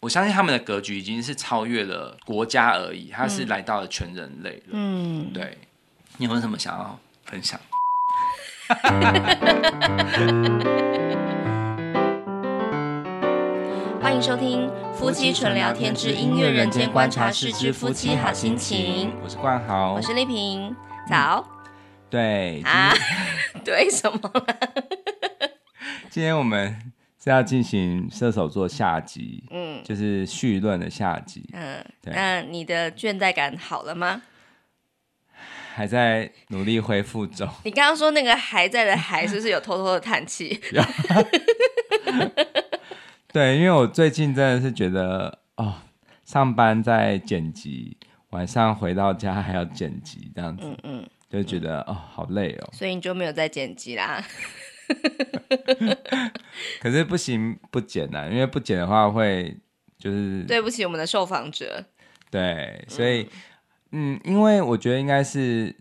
我相信他们的格局已经是超越了国家而已，他是来到了全人类了。嗯，对。你有没有什么想要分享？欢迎收听《夫妻纯聊天之音乐人间观察室之夫妻好心情》。我是冠豪，我是丽萍。早。对啊，对什么？今天我们是要进行射手座下集，嗯，就是绪论的下集。嗯，对。那你的倦怠感好了吗？还在努力恢复中。你刚刚说那个还在的还是不是有偷偷的叹气？对，因为我最近真的是觉得哦，上班在剪辑，晚上回到家还要剪辑，这样子，嗯嗯，就觉得哦好累哦。所以你就没有再剪辑啦？可是不行，不剪啊，因为不剪的话会就是对不起我们的受访者。对，所以。嗯嗯，因为我觉得应该是，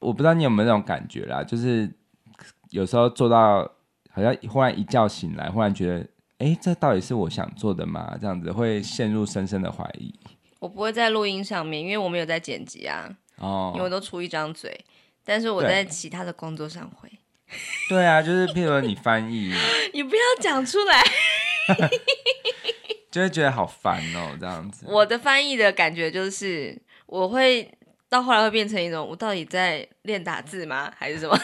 我不知道你有没有那种感觉啦，就是有时候做到好像忽然一觉醒来，忽然觉得，哎，这到底是我想做的吗？这样子会陷入深深的怀疑。我不会在录音上面，因为我没有在剪辑啊，哦，因为我都出一张嘴，但是我在其他的工作上会。对啊，就是譬如你翻译，你不要讲出来。就会觉得好烦哦，这样子。我的翻译的感觉就是。我会到后来会变成一种，我到底在练打字吗？还是什么？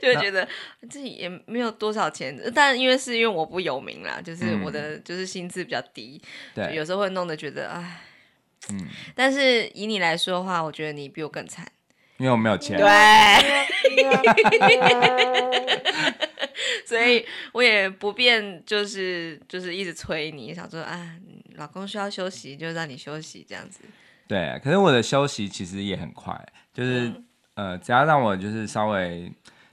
就会觉得自己也没有多少钱，但因为是因为我不有名啦，就是我的、嗯、就是薪资比较低，对，有时候会弄得觉得哎，嗯。但是以你来说的话，我觉得你比我更惨，因为我没有钱。对。所以我也不便就是就是一直催你，想说啊，老公需要休息就让你休息这样子。对，可是我的休息其实也很快，就是、嗯、呃，只要让我就是稍微。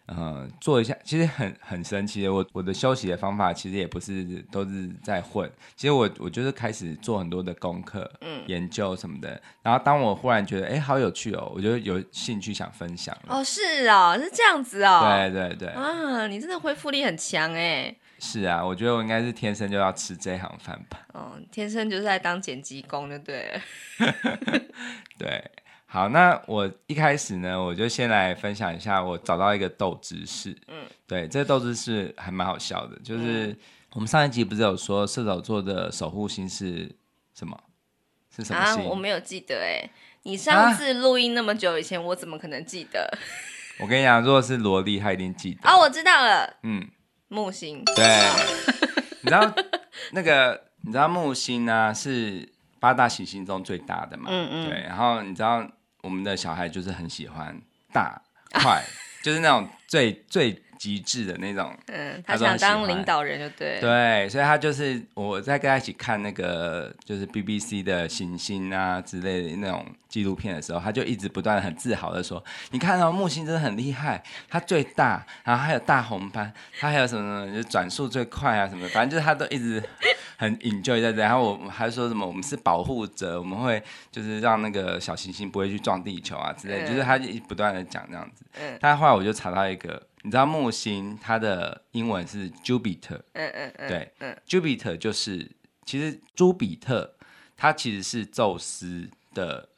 嗯，做一下，其实很很神奇的。我我的休息的方法其实也不是都是在混，其实我我就是开始做很多的功课、嗯，研究什么的。然后当我忽然觉得，哎，好有趣哦，我就有兴趣想分享。哦，是哦，是这样子哦。对对对。啊，你真的恢复力很强哎。是啊，我觉得我应该是天生就要吃这行饭吧。哦，天生就是在当剪辑工，就对了。对。好，那我一开始呢，我就先来分享一下我找到一个豆知识。嗯，对，这个豆知识还蛮好笑的，就是、嗯、我们上一集不是有说射手座的守护星是什么？是什么星？啊，我没有记得哎。你上次录音那么久以前，啊，我怎么可能记得？我跟你讲，如果是萝莉，她一定记得。哦，我知道了。嗯，木星。对，你知道 那个？你知道木星呢、啊、是八大行星中最大的嘛？嗯嗯。对，然后你知道。我们的小孩就是很喜欢大块，就是那种最最极致的那种。嗯，他想当领导人就对。对，所以他就是我在跟他一起看那个就是 BBC 的行星啊之类的那种纪录片的时候，他就一直不断很自豪的说：“你看到木星真的很厉害，它最大，然后还有大红斑，它还有什么什么，就转速最快啊什么的，反正就是他都一直。”很 enjoy 在这，然后我们还说什么？我们是保护者，我们会就是让那个小行星不会去撞地球啊之类，嗯、就是他一不断的讲这样子。嗯。但后来我就查到一个，你知道木星它的英文是 Jupiter。嗯嗯嗯。对。嗯。Jupiter 就是其实朱比特，它其实是宙斯的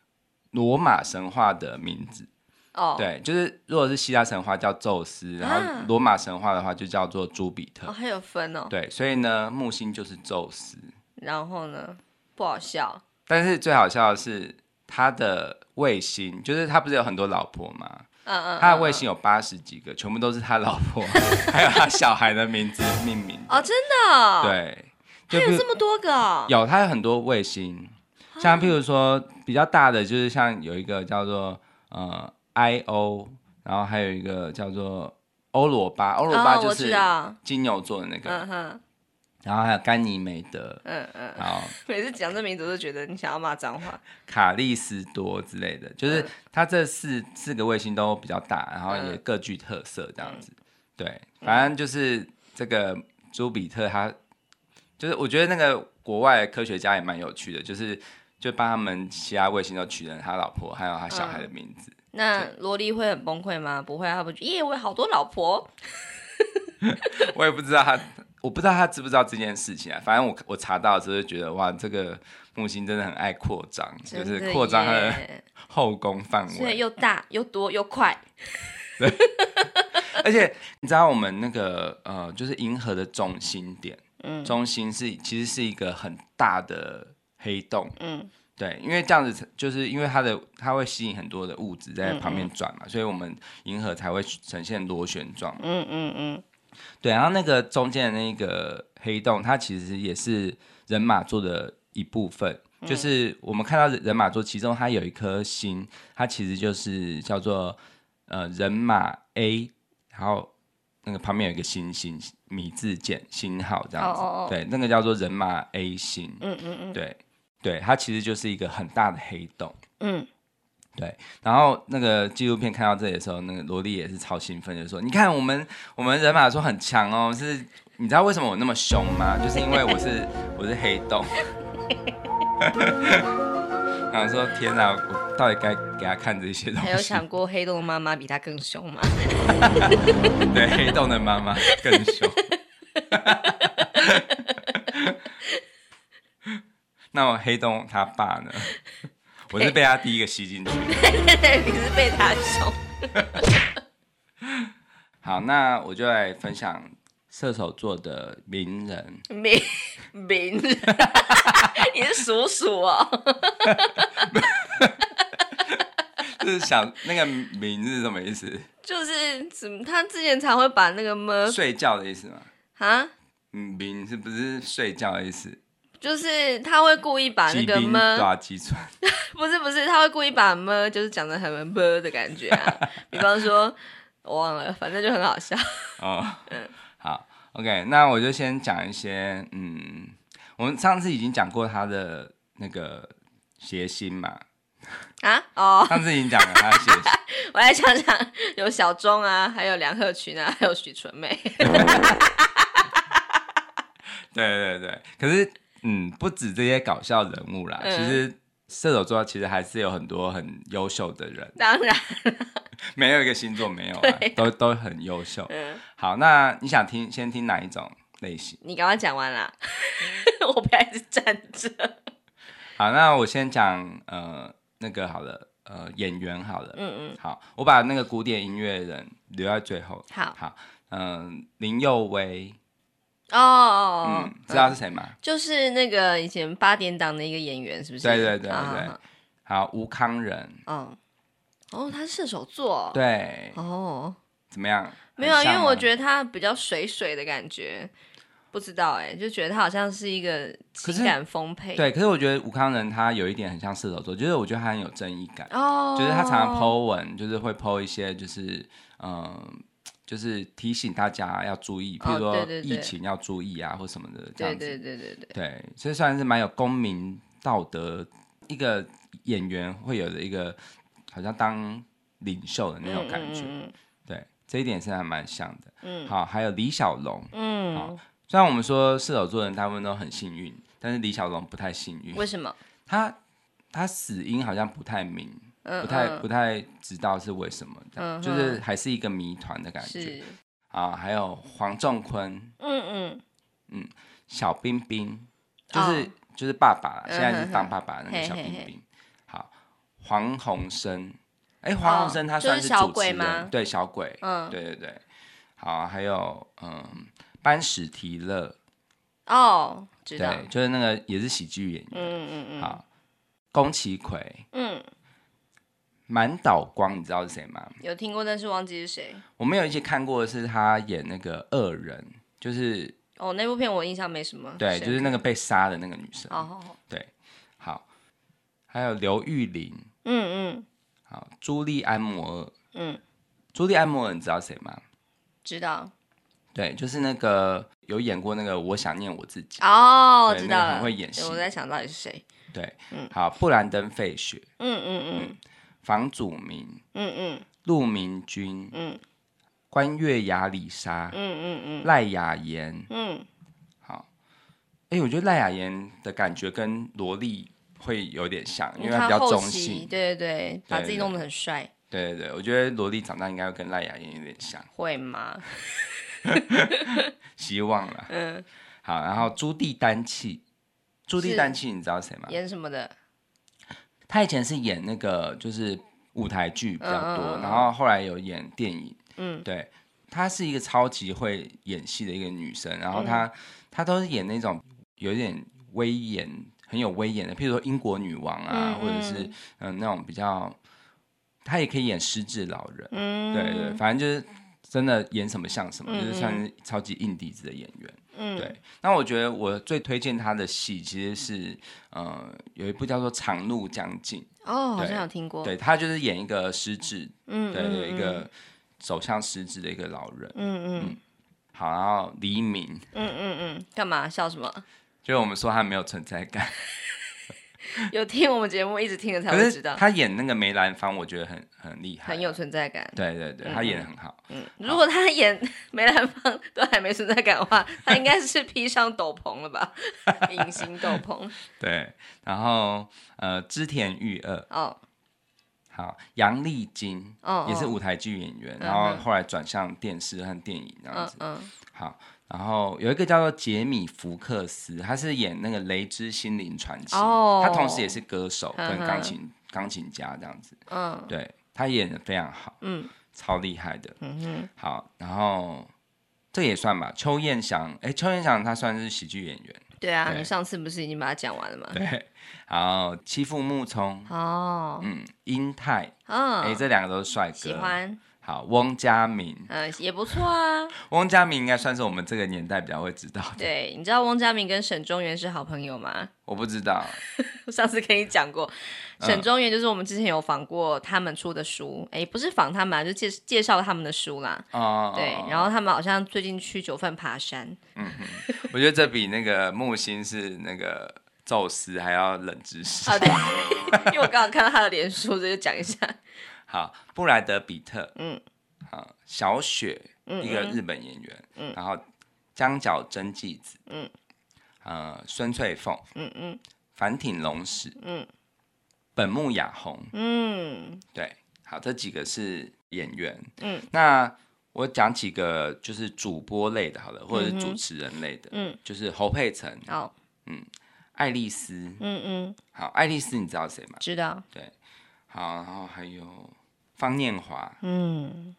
罗马神话的名字。哦，对，就是如果是希腊神话叫宙斯，然后罗马神话的话就叫做朱比特。哦，还有分哦。对，所以呢，木星就是宙斯。然后呢，不好笑。但是最好笑的是他的卫星，就是他不是有很多老婆吗？嗯嗯。他的卫星有八十几个，全部都是他老婆 还有他小孩的名字命名。哦，真的？对。他有这么多个？有，他有很多卫星，像譬如说比较大的，就是像有一个叫做呃。I O，然后还有一个叫做欧罗巴，欧罗巴就是金牛座的那个，哦、然后还有甘尼梅德，嗯嗯，然后 每次讲这名字都觉得你想要骂脏话，卡利斯多之类的，就是它这四四个卫星都比较大，然后也各具特色这样子，嗯、对，反正就是这个朱比特，他就是我觉得那个国外科学家也蛮有趣的，就是就帮他们其他卫星都取了他老婆还有他小孩的名字。嗯那萝莉会很崩溃吗？不会，他不耶，我有好多老婆。我也不知道他，我不知道他知不知道这件事情啊。反正我我查到的时候就觉得，哇，这个木星真的很爱扩张，就是扩张他的 后宫范围，所以又大又多又快。对，而且你知道我们那个呃，就是银河的中心点，嗯，中心是其实是一个很大的黑洞，嗯。对，因为这样子，就是因为它的它会吸引很多的物质在旁边转嘛，嗯嗯，所以我们银河才会呈现螺旋状。嗯嗯嗯。对，然后那个中间的那个黑洞，它其实也是人马座的一部分。嗯、就是我们看到人马座，其中它有一颗星，它其实就是叫做呃人马 A，然后那个旁边有一个星星米字键星号这样子。对，那个叫做人马 A 星。嗯嗯嗯。对。对，它其实就是一个很大的黑洞。嗯，对。然后那个纪录片看到这里的时候，那个萝莉也是超兴奋，就说：“你看，我们我们人马说很强哦，是，你知道为什么我那么凶吗？就是因为我是我是黑洞。”然后说：“天哪，我到底该给他看这些东西？”还有想过黑洞的妈妈比他更凶吗？对，黑洞的妈妈更凶。那我黑洞他爸呢？我是被他第一个吸进去的。对对对，你是被他凶。好，那我就来分享射手座的名人。名名人，你是鼠鼠哦。就是想那个名是什么意思？就是怎么？他之前常会把那个么睡觉的意思吗？啊？嗯，名是不是睡觉的意思？就是他会故意把那个么，不是不是，他会故意把么，就是讲的很么的感觉啊。比方说，我忘了，反正就很好笑。哦，嗯，好，OK，那我就先讲一些，嗯，我们上次已经讲过他的那个谐星嘛。啊？哦，上次已经讲了他的谐星。我来想想，有小钟啊，还有梁赫群啊，还有许纯美。对对对，可是。嗯，不止这些搞笑人物啦，嗯、其实射手座其实还是有很多很优秀的人。当然，没有一个星座没有都都很优秀。嗯，好，那你想听先听哪一种类型？你刚刚讲完了，我不要一直站着。好，那我先讲呃那个好了，呃演员好了，嗯嗯，好，我把那个古典音乐人留在最后。好，好，嗯、呃，林佑威。哦，嗯，知道是谁吗？就是那个以前八点档的一个演员，是不是？对对对对，好，吴康仁。嗯，哦，他是射手座。对。哦，怎么样？没有，因为我觉得他比较水水的感觉，不知道哎，就觉得他好像是一个情感丰沛。对，可是我觉得吴康仁他有一点很像射手座，就是我觉得他很有正义感。哦。就是他常常 po 文，就是会 po 一些，就是嗯。就是提醒大家要注意，比如说疫情要注意啊，或什么的这样子。对对对对对。对，所以算是蛮有公民道德，一个演员会有的一个，好像当领袖的那种感觉。嗯嗯嗯。对，这一点是还蛮像的。嗯。好，还有李小龙。嗯。好，虽然我们说射手座人大部分都很幸运，但是李小龙不太幸运。为什么？他他死因好像不太明。不太不太知道是为什么，的、就是还是一个谜团的感觉。是啊，还有黄仲坤，嗯嗯嗯，小冰冰，就是、哦、就是爸爸，现在是当爸爸的那个小彬彬。嘿嘿嘿好，黄鸿升，哎，黄鸿升他算是主持人？对，小鬼，嗯，对对对。好，还有嗯，班史提勒，哦，知道，对，就是那个也是喜剧演员，嗯嗯嗯。好，宫崎葵，嗯。满岛光，你知道是谁吗？有听过，但是忘记是谁。我们有一起看过的是他演那个恶人，就是哦，那部片我印象没什么。对，就是那个被杀的那个女生。哦，对，好，还有刘玉玲，嗯嗯，好，朱莉安摩尔，嗯，朱莉安摩尔，你知道谁吗？知道，对，就是那个有演过那个《我想念我自己》哦，知道了，很会演戏。我在想到底是谁？对，嗯，好，布兰登·费雪，嗯嗯嗯。房祖名，嗯嗯，陆明君，嗯，关月雅里莎，嗯嗯嗯，赖雅妍，嗯，好，哎，我觉得赖雅妍的感觉跟萝莉会有点像，因为她比较中性，对对对，把自己弄得很帅，对对对，我觉得萝莉长大应该会跟赖雅妍有点像，会吗？希望了。嗯，好，然后朱棣丹气，朱棣丹气，你知道谁吗？演什么的？他以前是演那个就是舞台剧比较多，嗯嗯嗯，然后后来有演电影。嗯，对，她是一个超级会演戏的一个女生，然后她她、嗯、都是演那种有点威严、很有威严的，譬如说英国女王啊，或者是嗯、呃、那种比较，她也可以演失智老人。嗯，对对，反正就是真的演什么像什么，嗯嗯就是算是超级硬底子的演员。嗯，对。那我觉得我最推荐他的戏其实是呃有一部叫做《长路将近》。哦，好像有听过。对，他就是演一个失智，嗯，对，有一个走向失智的一个老人。嗯嗯，嗯。好，然后黎明。嗯嗯嗯，干嘛笑什么？就是我们说他没有存在感。有听我们节目一直听的才会知道，他演那个梅兰芳，我觉得很很厉害，很有存在感。对对对，他演的很好。嗯，如果他演梅兰芳都还没存在感的话，他应该是披上斗篷了吧？隐形斗篷。对，然后呃，织田裕二哦，好，杨丽菁哦，也是舞台剧演员，然后后来转向电视和电影这样子。嗯，好。然后有一个叫做杰米·福克斯，他是演那个《雷之心灵传奇》，oh, 他同时也是歌手跟钢琴钢琴家这样子。嗯，对，他演的非常好，嗯，超厉害的。嗯哼，好，然后这也算吧。邱彦祥，哎，邱彦祥他算是喜剧演员。对啊，对你上次不是已经把他讲完了吗？对，好，欺负木聪，哦，oh. 嗯，英泰，嗯，哎，这两个都是帅哥，喜欢。好，翁佳明，嗯，也不错啊。翁佳明应该算是我们这个年代比较会知道的。对，你知道翁佳明跟沈中原是好朋友吗？我不知道，我上次跟你讲过，沈中原就是我们之前有访过他们出的书，哎、嗯，不是访他们啊，就介介绍他们的书啦。哦，对，然后他们好像最近去九份爬山。嗯哼，我觉得这比那个木星是那个宙斯还要冷知识。啊，对，因为我刚刚看到他的脸书，所以就讲一下。好，布莱德比特，嗯，好，小雪，嗯、一个日本演员，嗯，然后江角真纪子，嗯，呃，孙翠凤，嗯嗯，反町隆史，嗯，本木雅弘，嗯，对，好，这几个是演员，嗯，那我讲几个就是主播类的，好了，或者是主持人类的，嗯，就是侯佩岑，好，嗯，爱丽丝，嗯嗯，好，爱丽丝你知道谁吗？知道，对，好，然后还有。方念华，嗯，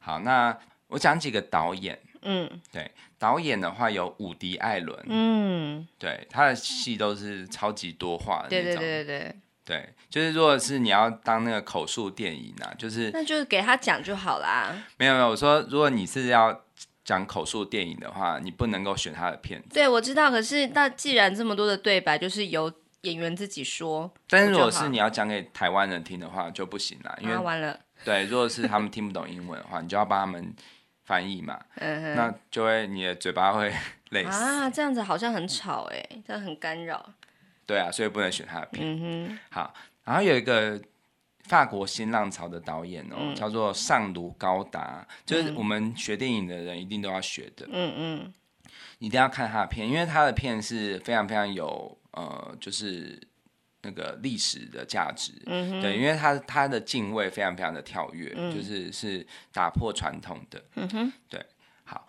好，那我讲几个导演，嗯，对，导演的话有伍迪·艾伦，嗯，对，他的戏都是超级多话的那种，对对对对对，对，就是如果是你要当那个口述电影啊，就是那就是给他讲就好啦。没有没有，我说如果你是要讲口述电影的话，你不能够选他的片子。对，我知道，可是那既然这么多的对白，就是由。演员自己说，但是如果是你要讲给台湾人听的话就不行了，因为完了。对，如果是他们听不懂英文的话，你就要帮他们翻译嘛，那就会你的嘴巴会累死啊。这样子好像很吵哎，这样很干扰。对啊，所以不能选他的片。嗯哼。好，然后有一个法国新浪潮的导演哦，叫做尚卢高达，就是我们学电影的人一定都要学的。嗯嗯。一定要看他的片，因为他的片是非常非常有。呃，就是那个历史的价值，嗯、对，因为他他的敬畏非常非常的跳跃，嗯、就是是打破传统的，嗯哼，对，好，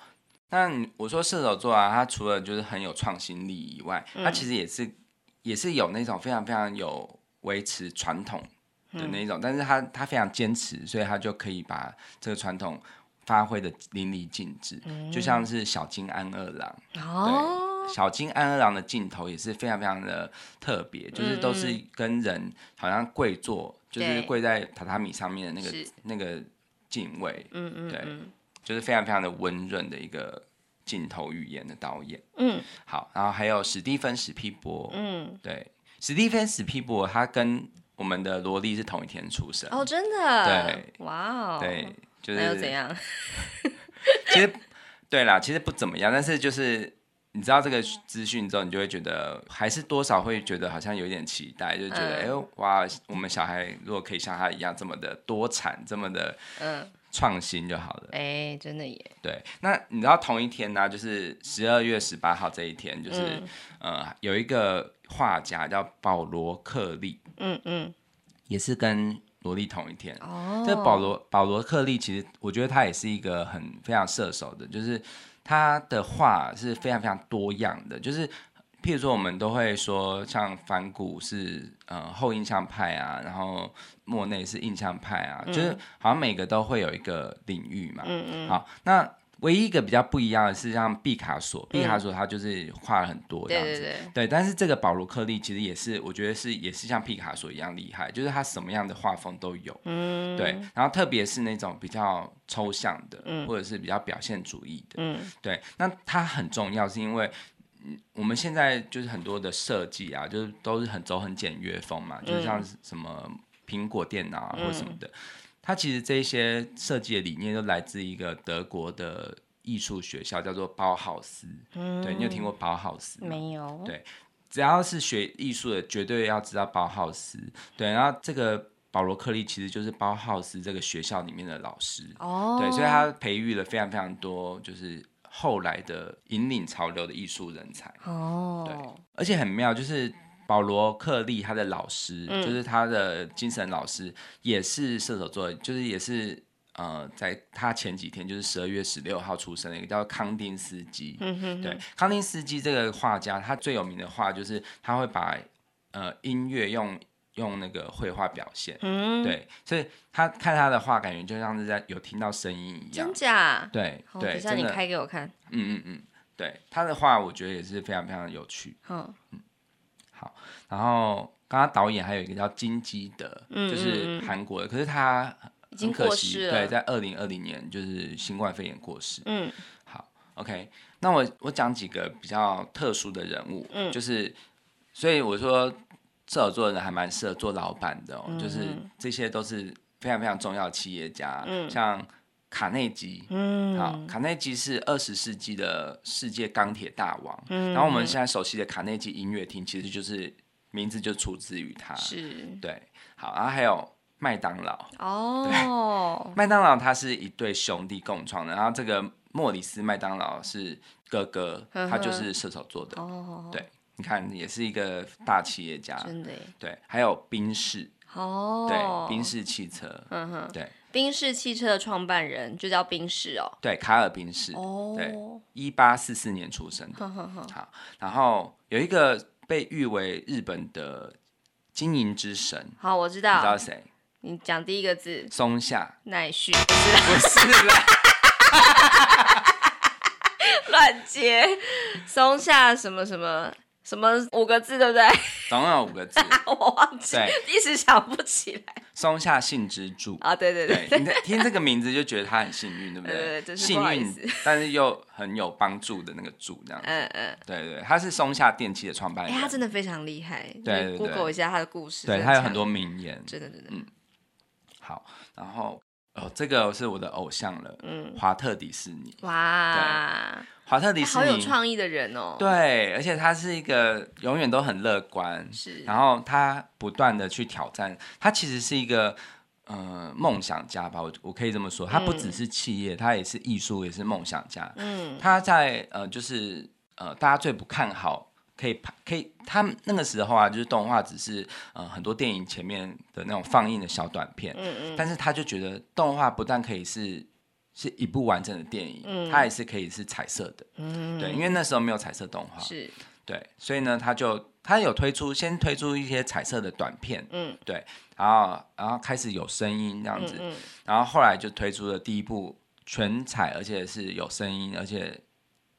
那我说射手座啊，他除了就是很有创新力以外，嗯、他其实也是也是有那种非常非常有维持传统的那种，嗯、但是他他非常坚持，所以他就可以把这个传统发挥的淋漓尽致，嗯、就像是小金安二郎，哦。对小金安二郎的镜头也是非常非常的特别，就是都是跟人好像跪坐，嗯、就是跪在榻榻米上面的那个那个敬畏，嗯嗯，对，就是非常非常的温润的一个镜头语言的导演，嗯，好，然后还有史蒂芬史皮博，嗯，对，史蒂芬史皮博他跟我们的萝莉是同一天出生，哦，真的，对，哇哦，对，就是那又怎样？其实对啦，其实不怎么样，但是就是。你知道这个资讯之后，你就会觉得还是多少会觉得好像有点期待，就觉得哎哇，我们小孩如果可以像他一样这么的多产，这么的嗯创新就好了。哎、欸，真的耶。对，那你知道同一天呢、啊，就是十二月十八号这一天，就是、嗯、呃有一个画家叫保罗克利，嗯嗯，也是跟萝莉同一天。哦，这保罗保罗克利其实我觉得他也是一个很非常射手的，就是他的画是非常非常多样的，就是譬如说我们都会说像梵谷是呃后印象派啊，然后莫内是印象派啊，嗯、就是好像每个都会有一个领域嘛。嗯嗯。好，那。唯一一个比较不一样的是，像毕卡索，毕卡索他就是画了很多这样子，嗯、对，对，对，对，但是这个保罗克利其实也是，我觉得是也是像毕卡索一样厉害，就是他什么样的画风都有，嗯，对，然后特别是那种比较抽象的，嗯、或者是比较表现主义的，嗯，对，那他很重要是因为，我们现在就是很多的设计啊，就是都是很走很简约风嘛，就是像什么苹果电脑啊或什么的。嗯他其实这些设计的理念都来自一个德国的艺术学校，叫做包豪斯。嗯，对，你有听过包豪斯吗？没有。对，只要是学艺术的，绝对要知道包豪斯。对，然后这个保罗克利其实就是包豪斯这个学校里面的老师。哦。对，所以他培育了非常非常多，就是后来的引领潮流的艺术人才。哦。对，而且很妙，就是。保罗克利他的老师，嗯、就是他的精神老师，也是射手座，就是也是呃，在他前几天就是十二月十六号出生的一个叫康丁斯基。嗯、哼哼对，康丁斯基这个画家，他最有名的画就是他会把呃音乐用用那个绘画表现。嗯，对，所以他看他的画，感觉就像是在有听到声音一样。真假？对对，等下你开给我看。嗯嗯嗯，对，他的画我觉得也是非常非常有趣。嗯。好，然后刚刚导演还有一个叫金基德，嗯、就是韩国的，可是他很可惜，对，在二零二零年就是新冠肺炎过世。嗯，好，OK，那我我讲几个比较特殊的人物，嗯，就是所以我说射手座的人还蛮适合做老板的哦，嗯、就是。这些都是非常非常重要的企业家，嗯，像卡内基，嗯，好，卡内基是二十世纪的世界钢铁大王，嗯，然后我们现在熟悉的卡内基音乐厅，其实就是名字就出自于他，是，对，好，然后还有麦当劳，哦，麦当劳它是一对兄弟共创的，然后这个莫里斯麦当劳是哥哥，呵呵。他就是射手座的，哦，对，你看也是一个大企业家，真的，对，还有宾士，哦，对，宾士汽车，嗯哼，对。宾士汽车的创办人就叫宾士哦，对，卡尔宾士，哦，对，一八四四年出生的，呵呵呵好，然后有一个被誉为日本的经营之神，好，我知道，你知道谁？你讲第一个字，松下。奈绪，不是啦，乱接，松下什么什么。什么五个字对不对？总共有五个字，我忘记，一时想不起来。松下幸之助啊，对对对，听这个名字就觉得他很幸运，对不对？对，对，对幸运，但是又很有帮助的那个助，这样子。嗯嗯，对对，他是松下电器的创办人，哎，他真的非常厉害。对，对，Google 一下他的故事，对他有很多名言，真的真的。嗯，好，然后哦，这个是我的偶像了，嗯，华特迪士尼，哇。华特迪士尼、欸、好有创意的人哦，对，而且他是一个永远都很乐观，是，然后他不断的去挑战，他其实是一个呃梦想家吧，我我可以这么说，他不只是企业，嗯、他也是艺术，也是梦想家，嗯，他在呃就是呃大家最不看好可以拍可以，他那个时候啊就是动画只是呃很多电影前面的那种放映的小短片，嗯嗯，但是他就觉得动画不但可以是。是一部完整的电影，嗯、它也是可以是彩色的，嗯、对，因为那时候没有彩色动画，是，对，所以呢，他就他有推出，先推出一些彩色的短片，嗯，对，然后然后开始有声音这样子，嗯嗯、然后后来就推出了第一部全彩，而且是有声音，而且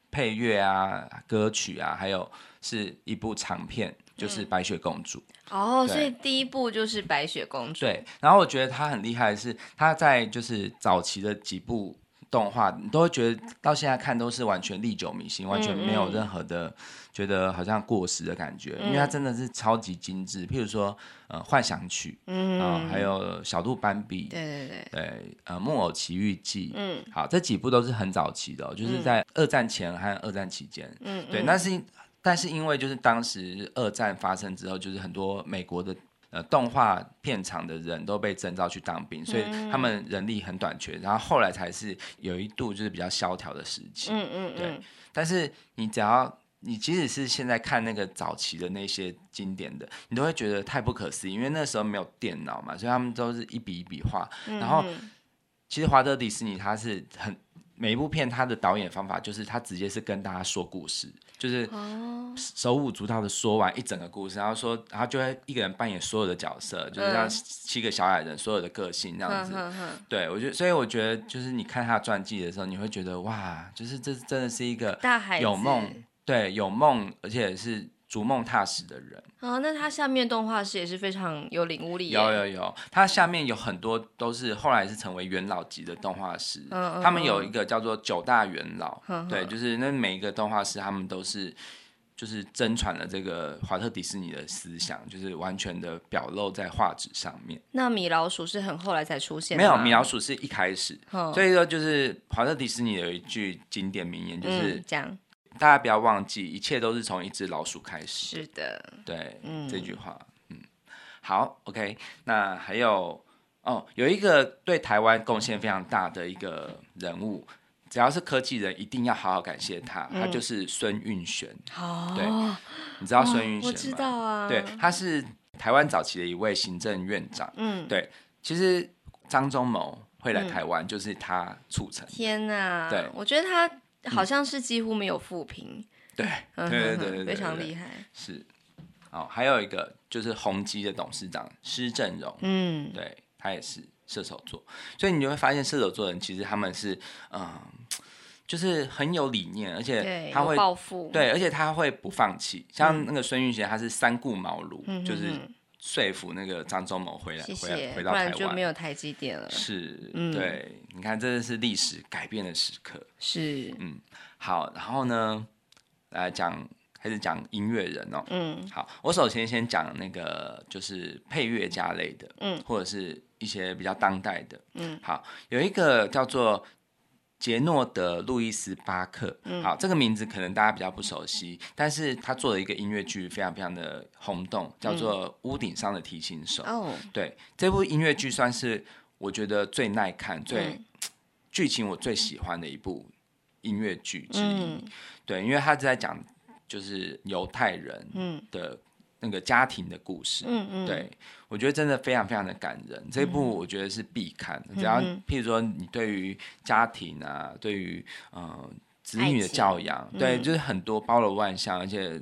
配乐啊、歌曲啊，还有是一部长片，就是《白雪公主》。哦，所以第一部就是白雪公主。对，然后我觉得他很厉害的是，他在就是早期的几部动画，你都会觉得到现在看都是完全历久弥新，完全没有任何的觉得好像过时的感觉，嗯、因为它真的是超级精致。譬如说，呃，《幻想曲》，嗯、呃，还有《小鹿斑比》，对对对，对，呃，《木偶奇遇记》，嗯，好，这几部都是很早期的、哦，就是在二战前和二战期间，嗯，对，那是。但是因为就是当时二战发生之后，就是很多美国的呃动画片场的人都被征召去当兵，所以他们人力很短缺。然后后来才是有一度就是比较萧条的时期。嗯嗯，对。但是你只要你即使是现在看那个早期的那些经典的，你都会觉得太不可思议，因为那时候没有电脑嘛，所以他们都是一笔一笔画。嗯、然后，其实华特迪士尼他是很每一部片他的导演方法就是他直接是跟大家说故事，就是手舞足蹈的说完一整个故事，然后说，然后就会一个人扮演所有的角色，就是让七个小矮人所有的个性这样子。嗯、对，我觉得，所以我觉得就是你看他传记的时候，你会觉得哇，就是这真的是一个有梦。对，有梦，而且是逐梦踏实的人。啊，那他下面动画师也是非常有领悟力。有有有，他下面有很多都是后来是成为元老级的动画师。嗯嗯。他们有一个叫做九大元老。对，就是那每一个动画师，他们都是就是真传了这个华特迪士尼的思想，就是完全的表露在画纸上面。那米老鼠是很后来才出现的？没有，米老鼠是一开始。嗯。所以说，就是华特迪士尼有一句经典名言，就是这样。大家不要忘记，一切都是从一只老鼠开始。是的，对，嗯，这句话，嗯，好，OK。那还有哦，有一个对台湾贡献非常大的一个人物，只要是科技人，一定要好好感谢他。嗯、他就是孙运璇。哦，对，你知道孙运璇吗？我知道啊。对，他是台湾早期的一位行政院长。嗯，对，其实张忠谋会来台湾，就是他促成、嗯。天哪，对，我觉得他。好像是几乎没有负评、嗯，对，对对非常厉害。是，哦，还有一个就是宏基的董事长施正荣，嗯，对，他也是射手座，所以你就会发现射手座人其实他们是，嗯，就是很有理念，而且他会抱负，对，而且他会不放弃。像那个孙运贤，他是三顾茅庐，嗯、就是说服那个张忠谋回来，谢谢回来回到台湾，就没有台积电了。是，嗯、对。你看，这是历史改变的时刻。是，嗯，好，然后呢，来讲，开始讲音乐人哦。嗯，好，我首先先讲那个就是配乐家类的，嗯，或者是一些比较当代的，嗯，好，有一个叫做杰诺德·路易斯·巴克，嗯，好，这个名字可能大家比较不熟悉，但是他做了一个音乐剧，非常非常的轰动，叫做《屋顶上的提琴手》。哦，对，这部音乐剧算是。我觉得最耐看、最 剧情我最喜欢的一部音乐剧之一，嗯、对，因为他是在讲就是犹太人的那个家庭的故事，嗯嗯，对，我觉得真的非常非常的感人。嗯、这一部我觉得是必看，只要譬如说你对于家庭啊，对于呃子女的教养，情对，就是很多包罗万象，而且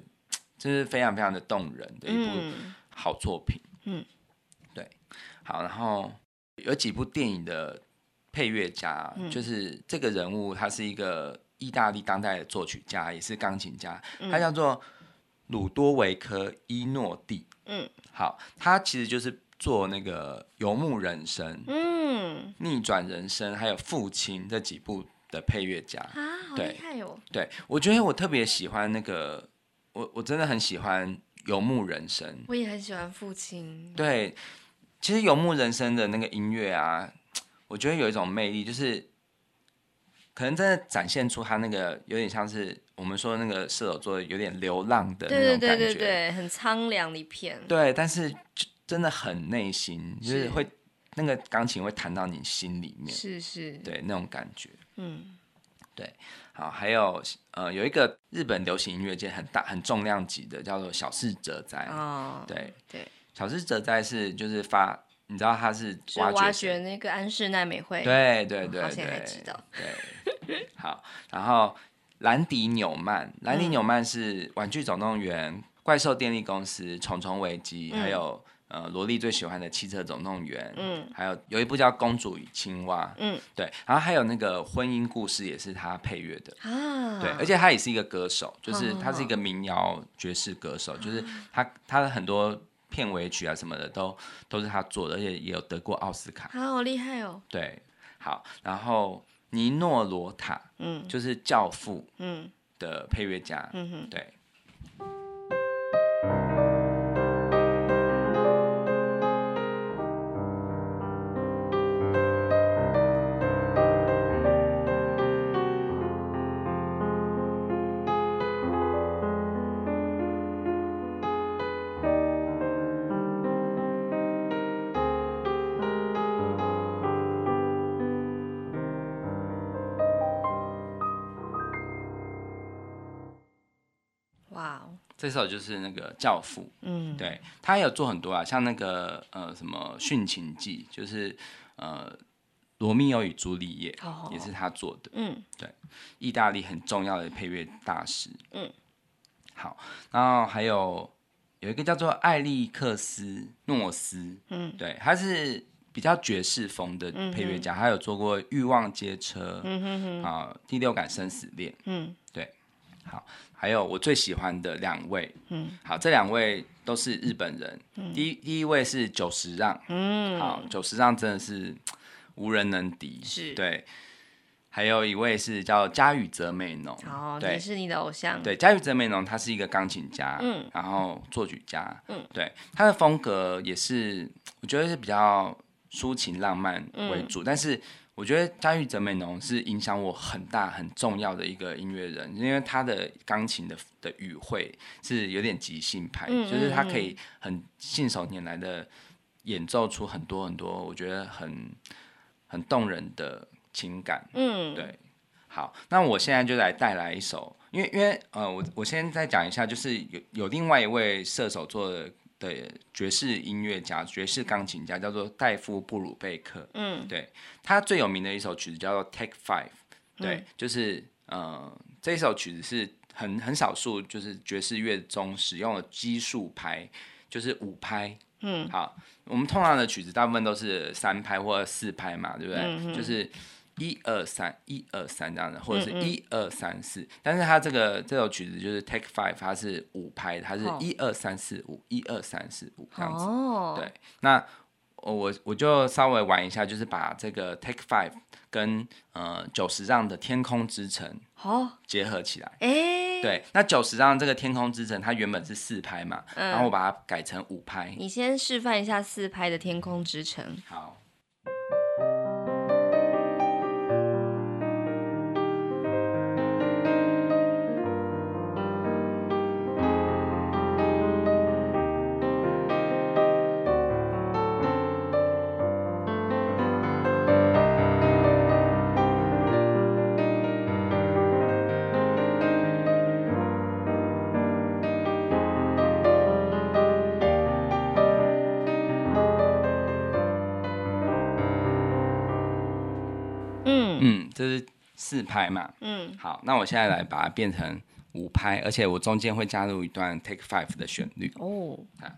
就是非常非常的动人的一部好作品，嗯，对，好，然后。有几部电影的配乐家，嗯、就是这个人物，他是一个意大利当代的作曲家，也是钢琴家，嗯、他叫做鲁多维科·伊诺蒂。嗯，好，他其实就是做那个《游牧人生》、嗯，《逆转人生》还有《父亲》这几部的配乐家啊，好厉害哦！对，对，我觉得我特别喜欢那个，我我真的很喜欢《游牧人生》，我也很喜欢《父亲》，对。其实《游牧人生》的那个音乐啊，我觉得有一种魅力，就是可能真的展现出他那个有点像是我们说的那个射手座有点流浪的那种感觉，对对对对对，很苍凉的一片。对，但是真的很内心，就是会是那个钢琴会弹到你心里面，是是，对那种感觉。嗯，对。好，还有呃，有一个日本流行音乐界很大很重量级的，叫做小室哲哉。哦，对对。小室哲哉是就是发，你知道他是挖掘，挖掘那个安室奈美惠，对对对对，好像还知道。对，好，然后兰迪纽曼，兰迪纽曼是《玩具总动员》、《怪兽电力公司》、《虫虫危机》，还有呃萝莉最喜欢的《汽车总动员》，嗯，还有有一部叫《公主与青蛙》，嗯，对，然后还有那个婚姻故事也是他配乐的啊，对，而且他也是一个歌手，就是他是一个民谣爵士歌手，就是他他的很多。片尾曲啊什么的都都是他做的，而且也有得过奥斯卡。好厉害哦！对，好，然后尼诺罗塔，嗯，就是《教父》嗯的配乐家，嗯哼，对。这首就是那个《教父》，嗯，对，他有做很多啊，像那个呃什么《殉情记》，就是呃《罗密欧与朱丽叶》哦，也是他做的，嗯，对，意大利很重要的配乐大师，嗯，好，然后还有有一个叫做艾利克斯诺斯，嗯，对，他是比较爵士风的配乐家，他有做过《欲望街车》，嗯哼哼，啊，《第六感生死恋》，嗯，对，好。还有我最喜欢的两位，嗯，好，这两位都是日本人。嗯、第一第一位是久石让，嗯，好，久石让真的是无人能敌，是对。还有一位是叫加羽泽美浓，哦，对，也是你的偶像。对，加羽泽美浓他是一个钢琴家，嗯，然后作曲家，嗯，对，他的风格也是我觉得是比较抒情浪漫为主，嗯、但是。我觉得加玉泽美浓是影响我很大很重要的一个音乐人，因为他的钢琴的的语汇是有点即兴派，嗯嗯嗯，就是他可以很信手拈来的演奏出很多很多，我觉得很很动人的情感。嗯，对。好，那我现在就来带来一首，因为因为呃，我我先再讲一下，就是有有另外一位射手座的。的爵士音乐家、爵士钢琴家叫做戴夫布鲁贝克。嗯，对，他最有名的一首曲子叫做《Take Five》。对，嗯、就是呃，这一首曲子是很很少数，就是爵士乐中使用的奇数拍，就是五拍。嗯，好，我们通常的曲子大部分都是三拍或者四拍嘛，对不对？嗯、哼就是。一二三，一二三这样子，或者是一二三四，但是它这个这首曲子就是 Take Five，它是五拍，它是一二三四五，一二三四五这样子。哦，对，那我我就稍微玩一下，就是把这个 Take Five 跟呃九十让的天空之城好结合起来。哎，对，那九十让这个天空之城，它原本是四拍嘛，嗯、然后我把它改成五拍。你先示范一下四拍的天空之城。好。四拍嘛？嗯，好，那我现在来把它变成五拍，而且我中间会加入一段 Take Five 的旋律。哦，啊。